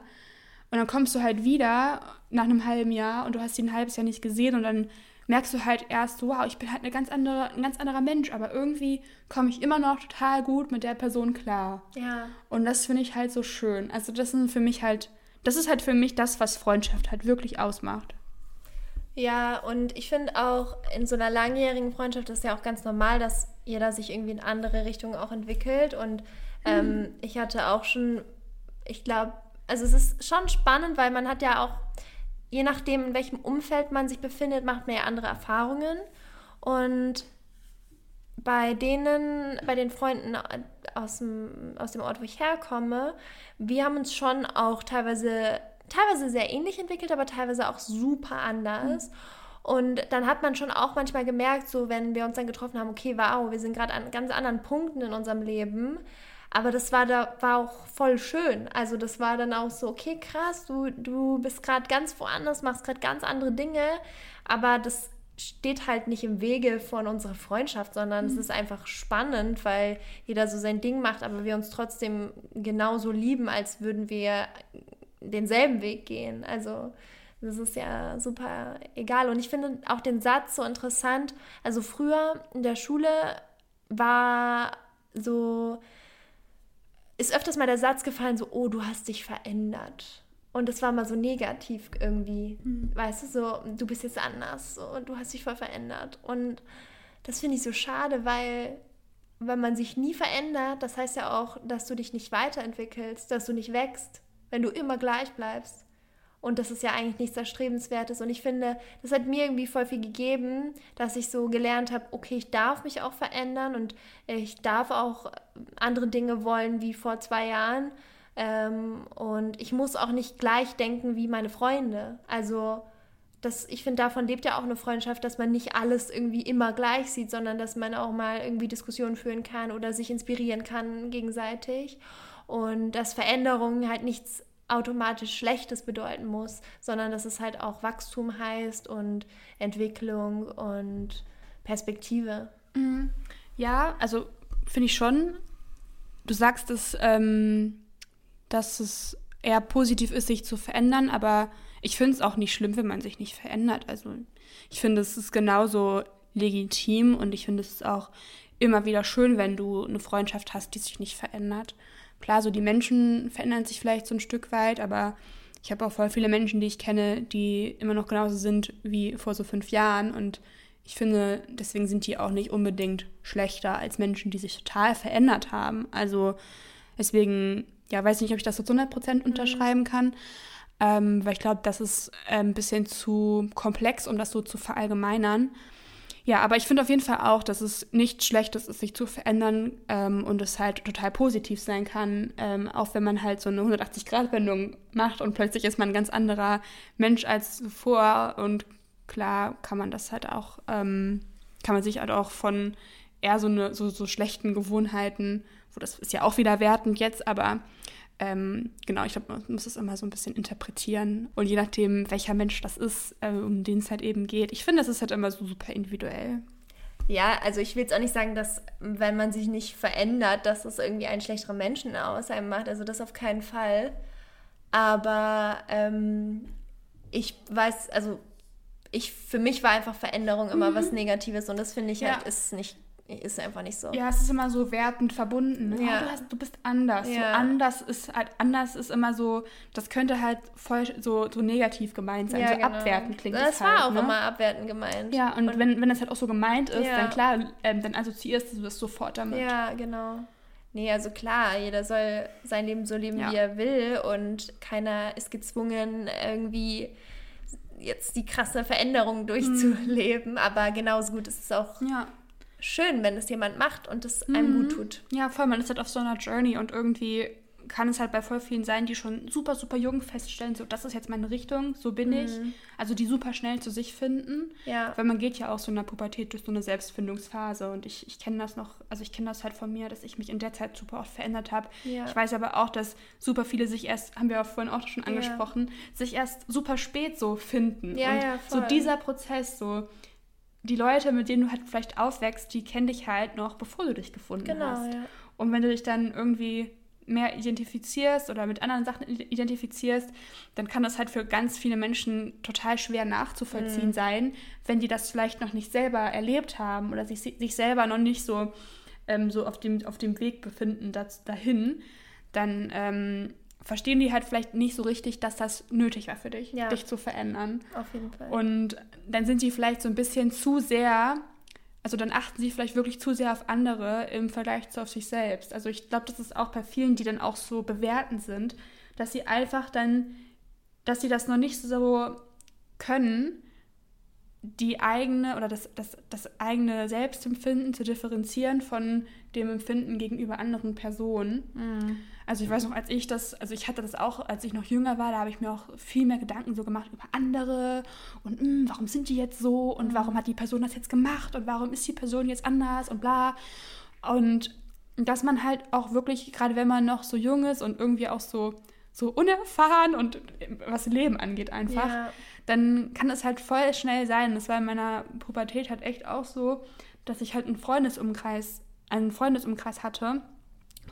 Und dann kommst du halt wieder nach einem halben Jahr und du hast sie ein halbes Jahr nicht gesehen und dann merkst du halt erst, wow, ich bin halt eine ganz andere, ein ganz anderer Mensch, aber irgendwie komme ich immer noch total gut mit der Person klar. Ja. Und das finde ich halt so schön. Also das sind für mich halt, das ist halt für mich das, was Freundschaft halt wirklich ausmacht. Ja, und ich finde auch in so einer langjährigen Freundschaft ist ja auch ganz normal, dass jeder sich irgendwie in andere Richtungen auch entwickelt. Und ähm, mhm. ich hatte auch schon, ich glaube, also es ist schon spannend, weil man hat ja auch, je nachdem, in welchem Umfeld man sich befindet, macht man ja andere Erfahrungen. Und bei denen, bei den Freunden aus dem, aus dem Ort, wo ich herkomme, wir haben uns schon auch teilweise, teilweise sehr ähnlich entwickelt, aber teilweise auch super anders. Mhm. Und dann hat man schon auch manchmal gemerkt, so wenn wir uns dann getroffen haben, okay, wow, wir sind gerade an ganz anderen Punkten in unserem Leben. Aber das war da war auch voll schön. Also das war dann auch so, okay, krass, du, du bist gerade ganz woanders, machst gerade ganz andere Dinge, aber das steht halt nicht im Wege von unserer Freundschaft, sondern mhm. es ist einfach spannend, weil jeder so sein Ding macht, aber wir uns trotzdem genauso lieben, als würden wir denselben Weg gehen. Also das ist ja super egal. Und ich finde auch den Satz so interessant. Also früher in der Schule war so ist öfters mal der Satz gefallen, so, oh, du hast dich verändert. Und es war mal so negativ irgendwie. Mhm. Weißt du, so, du bist jetzt anders so, und du hast dich voll verändert. Und das finde ich so schade, weil wenn man sich nie verändert, das heißt ja auch, dass du dich nicht weiterentwickelst, dass du nicht wächst. wenn du immer gleich bleibst. Und das ist ja eigentlich nichts Erstrebenswertes. Und ich finde, das hat mir irgendwie voll viel gegeben, dass ich so gelernt habe, okay, ich darf mich auch verändern und ich darf auch andere Dinge wollen wie vor zwei Jahren. Ähm, und ich muss auch nicht gleich denken wie meine Freunde. Also das, ich finde, davon lebt ja auch eine Freundschaft, dass man nicht alles irgendwie immer gleich sieht, sondern dass man auch mal irgendwie Diskussionen führen kann oder sich inspirieren kann gegenseitig. Und dass Veränderungen halt nichts automatisch Schlechtes bedeuten muss, sondern dass es halt auch Wachstum heißt und Entwicklung und Perspektive. Mhm. Ja, also finde ich schon. Du sagst es, ähm, dass es eher positiv ist, sich zu verändern, aber ich finde es auch nicht schlimm, wenn man sich nicht verändert. Also ich finde, es ist genauso legitim und ich finde es auch immer wieder schön, wenn du eine Freundschaft hast, die sich nicht verändert. Klar, so die Menschen verändern sich vielleicht so ein Stück weit, aber ich habe auch voll viele Menschen, die ich kenne, die immer noch genauso sind wie vor so fünf Jahren und ich finde, deswegen sind die auch nicht unbedingt schlechter als Menschen, die sich total verändert haben. Also deswegen, ja, weiß nicht, ob ich das so zu 100% mhm. unterschreiben kann, ähm, weil ich glaube, das ist äh, ein bisschen zu komplex, um das so zu verallgemeinern. Ja, aber ich finde auf jeden Fall auch, dass es nichts Schlechtes ist, sich zu verändern ähm, und es halt total positiv sein kann, ähm, auch wenn man halt so eine 180-Grad-Wendung macht und plötzlich ist man ein ganz anderer Mensch als zuvor. Und klar kann man das halt auch, ähm, kann man sich halt auch von eher so, eine, so, so schlechten Gewohnheiten, wo das ist ja auch wieder wertend jetzt, aber ähm, genau, ich glaube, man muss es immer so ein bisschen interpretieren. Und je nachdem, welcher Mensch das ist, äh, um den es halt eben geht. Ich finde, das ist halt immer so super individuell. Ja, also ich will jetzt auch nicht sagen, dass wenn man sich nicht verändert, dass das irgendwie einen schlechteren Menschen aus einem macht. Also das auf keinen Fall. Aber ähm, ich weiß, also ich, für mich war einfach Veränderung immer mhm. was Negatives und das finde ich halt ist nicht ist einfach nicht so. Ja, es ist immer so wertend verbunden. Ne? Ja. Oh, du, hast, du, bist anders. Ja. So anders ist halt, anders ist immer so, das könnte halt voll so, so negativ gemeint sein. Ja, so genau. abwertend klingt das Das war halt, auch ne? immer abwertend gemeint. Ja, und, und, wenn, wenn das halt auch so gemeint ist, dann klar, ähm, dann assoziierst du das sofort damit. Ja, genau. Nee, also klar, jeder soll sein Leben so leben, wie er will und keiner ist gezwungen, irgendwie jetzt die krasse Veränderung durchzuleben, mhm. aber genauso gut ist es auch ja schön, wenn es jemand macht und es einem mhm. gut tut. Ja, voll, man ist halt auf so einer Journey und irgendwie kann es halt bei voll vielen sein, die schon super, super jung feststellen, so das ist jetzt meine Richtung, so bin mhm. ich. Also die super schnell zu sich finden. Ja. Weil man geht ja auch so in der Pubertät durch so eine Selbstfindungsphase und ich, ich kenne das noch, also ich kenne das halt von mir, dass ich mich in der Zeit super oft verändert habe. Ja. Ich weiß aber auch, dass super viele sich erst, haben wir auch vorhin auch schon angesprochen, ja. sich erst super spät so finden. Ja, und ja, voll. so dieser Prozess, so die Leute, mit denen du halt vielleicht aufwächst, die kennen dich halt noch, bevor du dich gefunden genau, hast. Ja. Und wenn du dich dann irgendwie mehr identifizierst oder mit anderen Sachen identifizierst, dann kann das halt für ganz viele Menschen total schwer nachzuvollziehen mhm. sein, wenn die das vielleicht noch nicht selber erlebt haben oder sich, sich selber noch nicht so, ähm, so auf, dem, auf dem Weg befinden das, dahin, dann ähm, verstehen die halt vielleicht nicht so richtig, dass das nötig war für dich, ja. dich zu verändern. Auf jeden Fall. Und dann sind sie vielleicht so ein bisschen zu sehr, also dann achten sie vielleicht wirklich zu sehr auf andere im Vergleich zu auf sich selbst. Also ich glaube, das ist auch bei vielen, die dann auch so bewertend sind, dass sie einfach dann, dass sie das noch nicht so können, die eigene oder das, das, das eigene Selbstempfinden zu differenzieren von dem Empfinden gegenüber anderen Personen. Mhm. Also ich weiß noch, als ich das, also ich hatte das auch, als ich noch jünger war, da habe ich mir auch viel mehr Gedanken so gemacht über andere und mh, hm, warum sind die jetzt so und mhm. warum hat die Person das jetzt gemacht und warum ist die Person jetzt anders und bla. Und dass man halt auch wirklich, gerade wenn man noch so jung ist und irgendwie auch so, so unerfahren und was Leben angeht einfach, ja. dann kann es halt voll schnell sein. Das war in meiner Pubertät halt echt auch so, dass ich halt einen Freundesumkreis, einen Freundesumkreis hatte,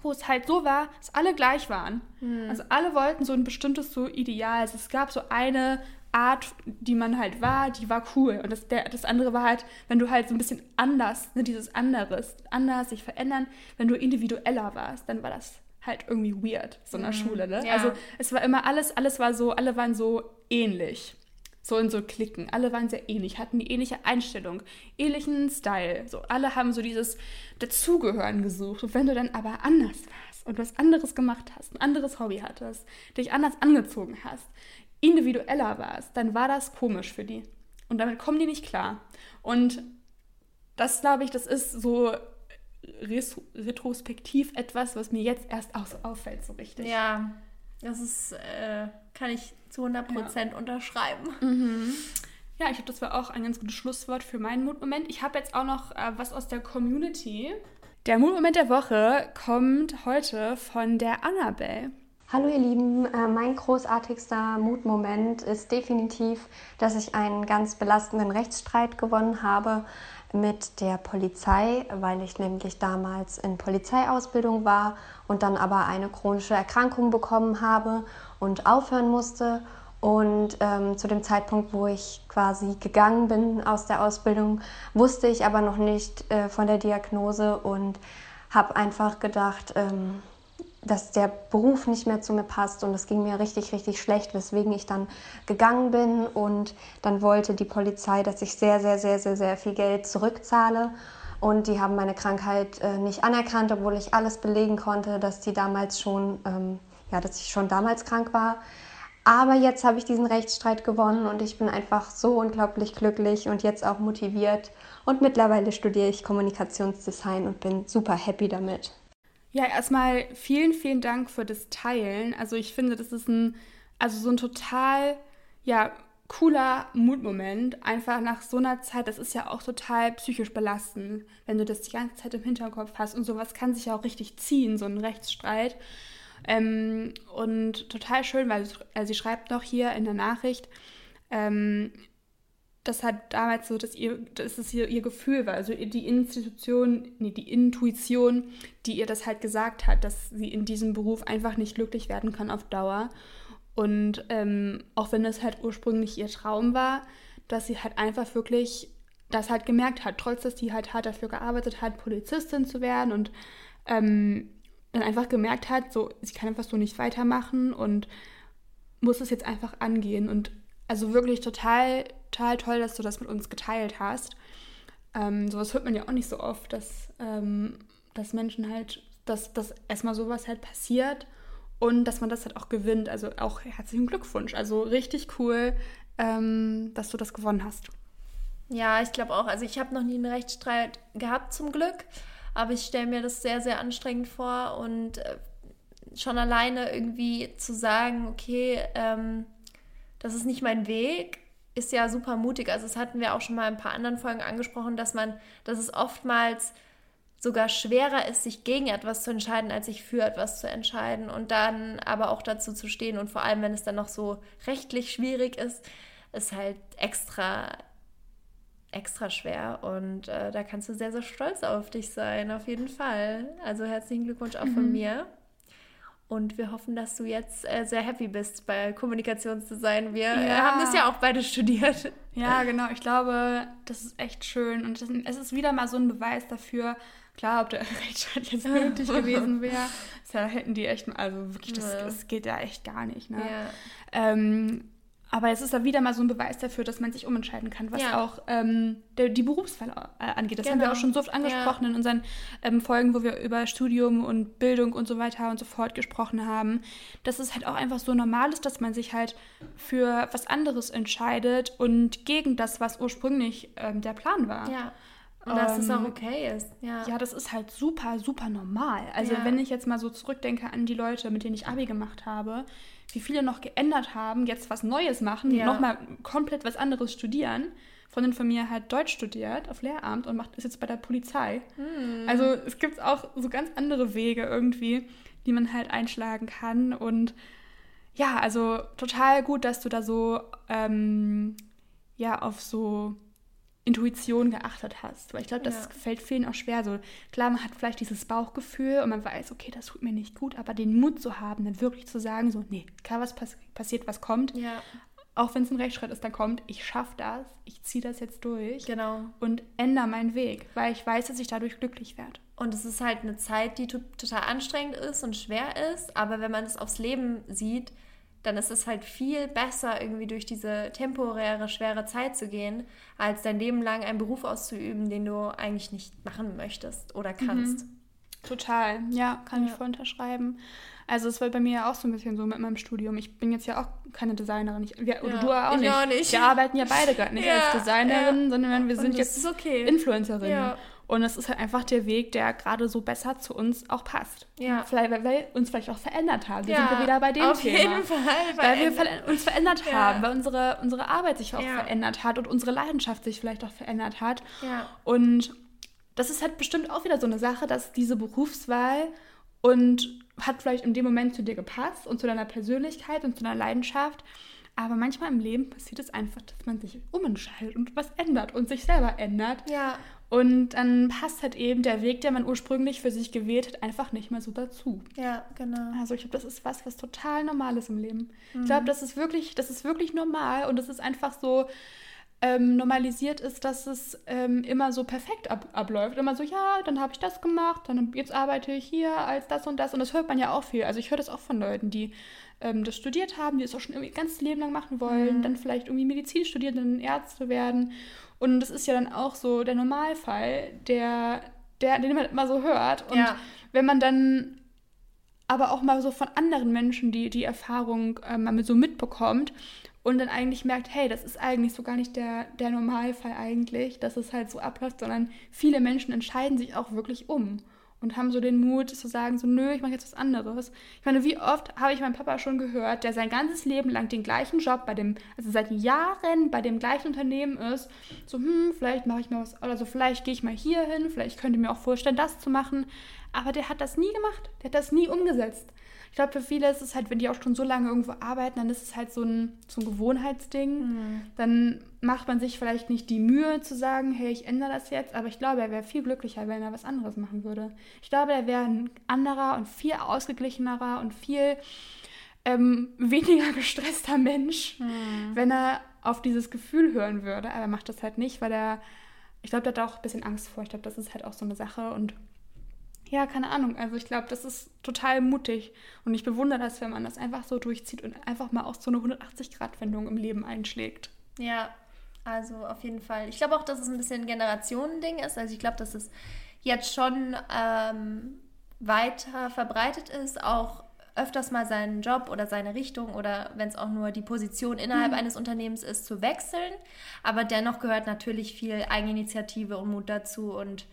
wo es halt so war, dass alle gleich waren. Mhm. Also alle wollten so ein bestimmtes so Ideal. Also es gab so eine Art, die man halt war, die war cool. Und das, der, das andere war halt, wenn du halt so ein bisschen anders, ne, dieses anderes, anders, sich verändern, wenn du individueller warst, dann war das halt irgendwie weird, so in der mhm. Schule, ne? Ja. Also es war immer alles, alles war so, alle waren so ähnlich. So in so Klicken. Alle waren sehr ähnlich, hatten die ähnliche Einstellung, ähnlichen Style. So, alle haben so dieses Dazugehören gesucht. Und wenn du dann aber anders warst und was anderes gemacht hast, ein anderes Hobby hattest, dich anders angezogen hast, individueller warst, dann war das komisch für die. Und damit kommen die nicht klar. Und das, glaube ich, das ist so retrospektiv etwas, was mir jetzt erst auch so auffällt, so richtig. Ja, das ist, äh, kann ich zu 100% ja. unterschreiben. Mhm. Ja, ich glaube, das war auch ein ganz gutes Schlusswort für meinen Mutmoment. Ich habe jetzt auch noch äh, was aus der Community. Der Mutmoment der Woche kommt heute von der Annabelle. Hallo ihr Lieben, äh, mein großartigster Mutmoment ist definitiv, dass ich einen ganz belastenden Rechtsstreit gewonnen habe mit der Polizei, weil ich nämlich damals in Polizeiausbildung war und dann aber eine chronische Erkrankung bekommen habe und aufhören musste. Und ähm, zu dem Zeitpunkt, wo ich quasi gegangen bin aus der Ausbildung, wusste ich aber noch nicht äh, von der Diagnose und habe einfach gedacht, ähm, dass der Beruf nicht mehr zu mir passt und es ging mir richtig, richtig schlecht, weswegen ich dann gegangen bin und dann wollte die Polizei, dass ich sehr, sehr, sehr, sehr, sehr viel Geld zurückzahle und die haben meine Krankheit äh, nicht anerkannt, obwohl ich alles belegen konnte, dass die damals schon, ähm, ja, dass ich schon damals krank war. Aber jetzt habe ich diesen Rechtsstreit gewonnen und ich bin einfach so unglaublich glücklich und jetzt auch motiviert. Und mittlerweile studiere ich Kommunikationsdesign und bin super happy damit. Ja, erstmal vielen, vielen Dank für das Teilen. Also ich finde, das ist ein, also so ein total, ja, cooler Mutmoment. Einfach nach so einer Zeit, das ist ja auch total psychisch belastend, wenn du das die ganze Zeit im Hinterkopf hast und sowas kann sich ja auch richtig ziehen, so ein Rechtsstreit. Ähm, und total schön, weil sie schreibt noch hier in der Nachricht, ähm, das hat damals so, dass ihr, dass es ihr, ihr Gefühl war, also die Institution, nee, die Intuition, die ihr das halt gesagt hat, dass sie in diesem Beruf einfach nicht glücklich werden kann auf Dauer. Und ähm, auch wenn das halt ursprünglich ihr Traum war, dass sie halt einfach wirklich das halt gemerkt hat, trotz dass sie halt hart dafür gearbeitet hat, Polizistin zu werden und ähm, dann einfach gemerkt hat, so, sie kann einfach so nicht weitermachen und muss es jetzt einfach angehen. Und also wirklich total total toll, dass du das mit uns geteilt hast. Ähm, sowas hört man ja auch nicht so oft, dass, ähm, dass Menschen halt, dass, dass erstmal sowas halt passiert und dass man das halt auch gewinnt. Also auch herzlichen Glückwunsch. Also richtig cool, ähm, dass du das gewonnen hast. Ja, ich glaube auch. Also ich habe noch nie einen Rechtsstreit gehabt zum Glück, aber ich stelle mir das sehr, sehr anstrengend vor und äh, schon alleine irgendwie zu sagen, okay, ähm, das ist nicht mein Weg, ist ja super mutig. Also das hatten wir auch schon mal in ein paar anderen Folgen angesprochen, dass man, dass es oftmals sogar schwerer ist, sich gegen etwas zu entscheiden, als sich für etwas zu entscheiden und dann aber auch dazu zu stehen und vor allem, wenn es dann noch so rechtlich schwierig ist, ist halt extra extra schwer und äh, da kannst du sehr, sehr stolz auf dich sein, auf jeden Fall. Also herzlichen Glückwunsch auch mhm. von mir. Und wir hoffen, dass du jetzt äh, sehr happy bist bei Kommunikationsdesign. Wir äh, ja. haben das ja auch beide studiert. Ja, genau. Ich glaube, das ist echt schön. Und das, es ist wieder mal so ein Beweis dafür. Klar, ob der Rechtsstaat jetzt nötig gewesen wäre, da hätten die echt, also wirklich, das, das geht ja echt gar nicht. Ne? Ja. Ähm, aber es ist da wieder mal so ein Beweis dafür, dass man sich umentscheiden kann, was ja. auch ähm, der, die Berufswahl äh, angeht. Das genau. haben wir genau. auch schon so oft angesprochen ja. in unseren ähm, Folgen, wo wir über Studium und Bildung und so weiter und so fort gesprochen haben. Dass es halt auch einfach so normal ist, dass man sich halt für was anderes entscheidet und gegen das, was ursprünglich ähm, der Plan war. Ja. Und dass es auch ähm, okay ist. Ja. ja, das ist halt super, super normal. Also ja. wenn ich jetzt mal so zurückdenke an die Leute, mit denen ich Abi gemacht habe, wie viele noch geändert haben, jetzt was Neues machen, ja. nochmal komplett was anderes studieren. Freundin von mir hat Deutsch studiert auf Lehramt und macht ist jetzt bei der Polizei. Hm. Also es gibt auch so ganz andere Wege irgendwie, die man halt einschlagen kann. Und ja, also total gut, dass du da so ähm, ja auf so Intuition geachtet hast. Weil ich glaube, das ja. fällt vielen auch schwer. So, klar, man hat vielleicht dieses Bauchgefühl und man weiß, okay, das tut mir nicht gut, aber den Mut zu haben, dann wirklich zu sagen, so, nee, klar, was pass passiert, was kommt. Ja. Auch wenn es ein Rechtsschritt ist, dann kommt, ich schaffe das, ich ziehe das jetzt durch. Genau. Und ändere meinen Weg, weil ich weiß, dass ich dadurch glücklich werde. Und es ist halt eine Zeit, die total anstrengend ist und schwer ist, aber wenn man es aufs Leben sieht, dann ist es halt viel besser, irgendwie durch diese temporäre, schwere Zeit zu gehen, als dein Leben lang einen Beruf auszuüben, den du eigentlich nicht machen möchtest oder kannst. Mhm. Total, ja, kann ja. ich voll unterschreiben. Also es war bei mir ja auch so ein bisschen so mit meinem Studium. Ich bin jetzt ja auch keine Designerin. Ich, wir, oder ja, du auch nicht. auch nicht. Wir arbeiten ja beide gerade nicht ja, als Designerin, sondern wir sind jetzt okay. Influencerinnen. Und es ist halt einfach der Weg, der gerade so besser zu uns auch passt. Ja. Vielleicht, weil wir uns vielleicht auch verändert haben. Wir ja, sind wir wieder bei dem auf Thema. Jeden Fall. Weil wir uns verändert ja. haben, weil unsere, unsere Arbeit sich auch ja. verändert hat und unsere Leidenschaft sich vielleicht auch verändert hat. Ja. Und das ist halt bestimmt auch wieder so eine Sache, dass diese Berufswahl und hat vielleicht in dem Moment zu dir gepasst und zu deiner Persönlichkeit und zu deiner Leidenschaft. Aber manchmal im Leben passiert es einfach, dass man sich umentscheidet und was ändert und sich selber ändert. Ja. Und dann passt halt eben der Weg, den man ursprünglich für sich gewählt hat, einfach nicht mehr so dazu. Ja, genau. Also ich glaube, das ist was, was total normal ist im Leben. Mhm. Ich glaube, das ist wirklich, das ist wirklich normal und es ist einfach so ähm, normalisiert ist, dass es ähm, immer so perfekt ab abläuft. Immer so, ja, dann habe ich das gemacht, dann jetzt arbeite ich hier als das und das. Und das hört man ja auch viel. Also ich höre das auch von Leuten, die ähm, das studiert haben, die es auch schon irgendwie ganz Leben lang machen wollen, mhm. dann vielleicht irgendwie Medizin studieren, dann Ärzte werden. Und das ist ja dann auch so der Normalfall, der, der, den man immer so hört. Und ja. wenn man dann aber auch mal so von anderen Menschen die, die Erfahrung äh, mal so mitbekommt und dann eigentlich merkt, hey, das ist eigentlich so gar nicht der, der Normalfall eigentlich, dass es halt so abläuft, sondern viele Menschen entscheiden sich auch wirklich um und haben so den Mut zu sagen, so nö, ich mache jetzt was anderes. Ich meine, wie oft habe ich meinen Papa schon gehört, der sein ganzes Leben lang den gleichen Job bei dem, also seit Jahren bei dem gleichen Unternehmen ist, so, hm, vielleicht mache ich mal was, oder so, vielleicht gehe ich mal hier hin, vielleicht könnte ich mir auch vorstellen, das zu machen. Aber der hat das nie gemacht, der hat das nie umgesetzt ich glaube, für viele ist es halt, wenn die auch schon so lange irgendwo arbeiten, dann ist es halt so ein, so ein Gewohnheitsding. Mhm. Dann macht man sich vielleicht nicht die Mühe zu sagen, hey, ich ändere das jetzt, aber ich glaube, er wäre viel glücklicher, wenn er was anderes machen würde. Ich glaube, er wäre ein anderer und viel ausgeglichenerer und viel ähm, weniger gestresster Mensch, mhm. wenn er auf dieses Gefühl hören würde. Aber er macht das halt nicht, weil er, ich glaube, der hat auch ein bisschen Angst vor. Ich glaube, das ist halt auch so eine Sache und ja, keine Ahnung. Also ich glaube, das ist total mutig. Und ich bewundere das, wenn man das einfach so durchzieht und einfach mal auch so eine 180-Grad-Wendung im Leben einschlägt. Ja, also auf jeden Fall. Ich glaube auch, dass es ein bisschen ein Generationending ist. Also ich glaube, dass es jetzt schon ähm, weiter verbreitet ist, auch öfters mal seinen Job oder seine Richtung oder wenn es auch nur die Position innerhalb mhm. eines Unternehmens ist, zu wechseln. Aber dennoch gehört natürlich viel Eigeninitiative und Mut dazu und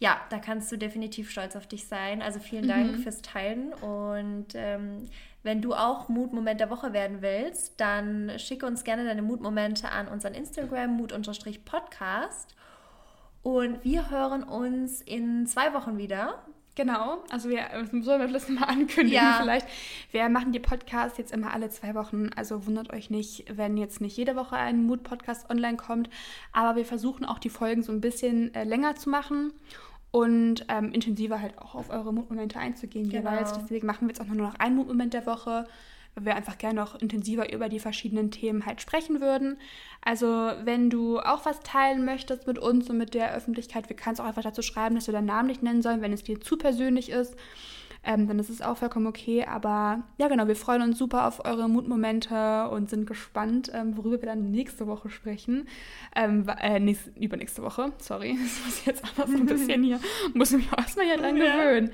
ja, da kannst du definitiv stolz auf dich sein. Also vielen Dank mhm. fürs Teilen. Und ähm, wenn du auch Mutmoment der Woche werden willst, dann schicke uns gerne deine Mutmomente an unseren Instagram, mut-podcast. Und wir hören uns in zwei Wochen wieder. Genau, also wir sollen wir das mal ankündigen ja. vielleicht. Wir machen die Podcasts jetzt immer alle zwei Wochen, also wundert euch nicht, wenn jetzt nicht jede Woche ein Mut-Podcast online kommt, aber wir versuchen auch die Folgen so ein bisschen äh, länger zu machen und ähm, intensiver halt auch auf eure Mutmomente einzugehen genau. jeweils. Deswegen machen wir jetzt auch nur noch einen Mutmoment der Woche, weil wir einfach gerne noch intensiver über die verschiedenen Themen halt sprechen würden. Also wenn du auch was teilen möchtest mit uns und mit der Öffentlichkeit, wir können es auch einfach dazu schreiben, dass wir deinen Namen nicht nennen sollen, wenn es dir zu persönlich ist ähm, dann ist es auch vollkommen okay. Aber ja, genau, wir freuen uns super auf eure Mutmomente und sind gespannt, ähm, worüber wir dann nächste Woche sprechen. Ähm, äh, nächst, übernächste Woche, sorry, das muss ich jetzt anders ein bisschen hier, muss mich auch erstmal hier dran gewöhnen.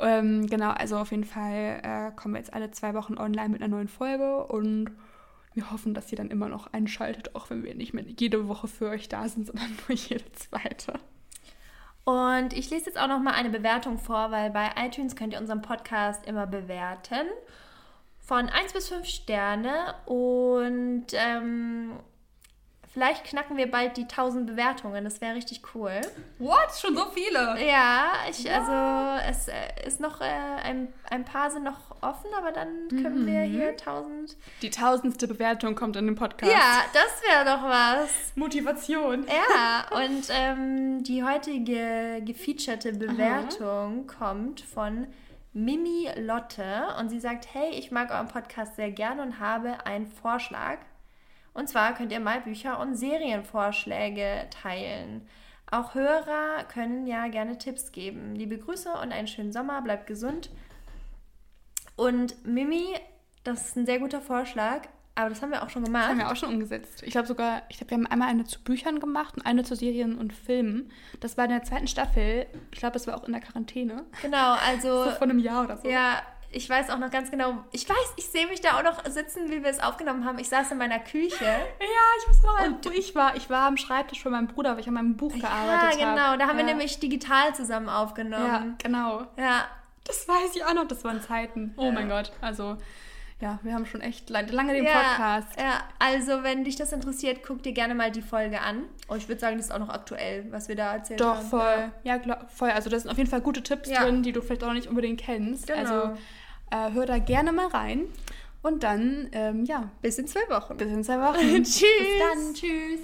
Ähm, genau, also auf jeden Fall äh, kommen wir jetzt alle zwei Wochen online mit einer neuen Folge und wir hoffen, dass ihr dann immer noch einschaltet, auch wenn wir nicht mehr jede Woche für euch da sind, sondern nur jede zweite. Und ich lese jetzt auch noch mal eine Bewertung vor, weil bei iTunes könnt ihr unseren Podcast immer bewerten. Von 1 bis 5 Sterne. Und ähm, Vielleicht knacken wir bald die 1000 Bewertungen. Das wäre richtig cool. What? Schon so viele? Ja, ich, also es äh, ist noch, äh, ein, ein paar sind noch offen, aber dann können mhm. wir hier 1000. Die tausendste Bewertung kommt in den Podcast. Ja, das wäre doch was. Motivation. Ja, und ähm, die heutige gefeaturete Bewertung Aha. kommt von Mimi Lotte und sie sagt: Hey, ich mag euren Podcast sehr gerne und habe einen Vorschlag. Und zwar könnt ihr mal Bücher und Serienvorschläge teilen. Auch Hörer können ja gerne Tipps geben. Liebe Grüße und einen schönen Sommer, bleibt gesund. Und Mimi, Das ist ein sehr guter Vorschlag. Aber das haben wir auch schon gemacht. Das haben wir auch schon umgesetzt. Ich glaube sogar, ich glaube, wir haben einmal eine zu Büchern gemacht und eine zu Serien und Filmen. Das war in der zweiten Staffel. Ich glaube, das war auch in der Quarantäne. Genau, also. So vor einem Jahr oder so. Ja, ich weiß auch noch ganz genau. Ich weiß, ich sehe mich da auch noch sitzen, wie wir es aufgenommen haben. Ich saß in meiner Küche. Ja, ich muss noch und ich war, ich war am Schreibtisch von meinem Bruder, weil ich an meinem Buch gearbeitet habe. Ja, genau. Hab. Da haben ja. wir nämlich digital zusammen aufgenommen. Ja, genau. Ja. Das weiß ich auch noch. Das waren Zeiten. Oh mein Gott. Also, ja, wir haben schon echt lange, den ja, Podcast. Ja, also wenn dich das interessiert, guck dir gerne mal die Folge an. Oh, ich würde sagen, das ist auch noch aktuell, was wir da erzählt Doch, haben. voll. Ja, klar, voll. Also, da sind auf jeden Fall gute Tipps Ja. drin, die du vielleicht auch noch nicht unbedingt kennst. Genau. Also, äh, hör da gerne mal rein. Und dann, ähm, ja, Bis in zwei Wochen. bis in zwei Wochen. Tschüss. Bis dann. Tschüss.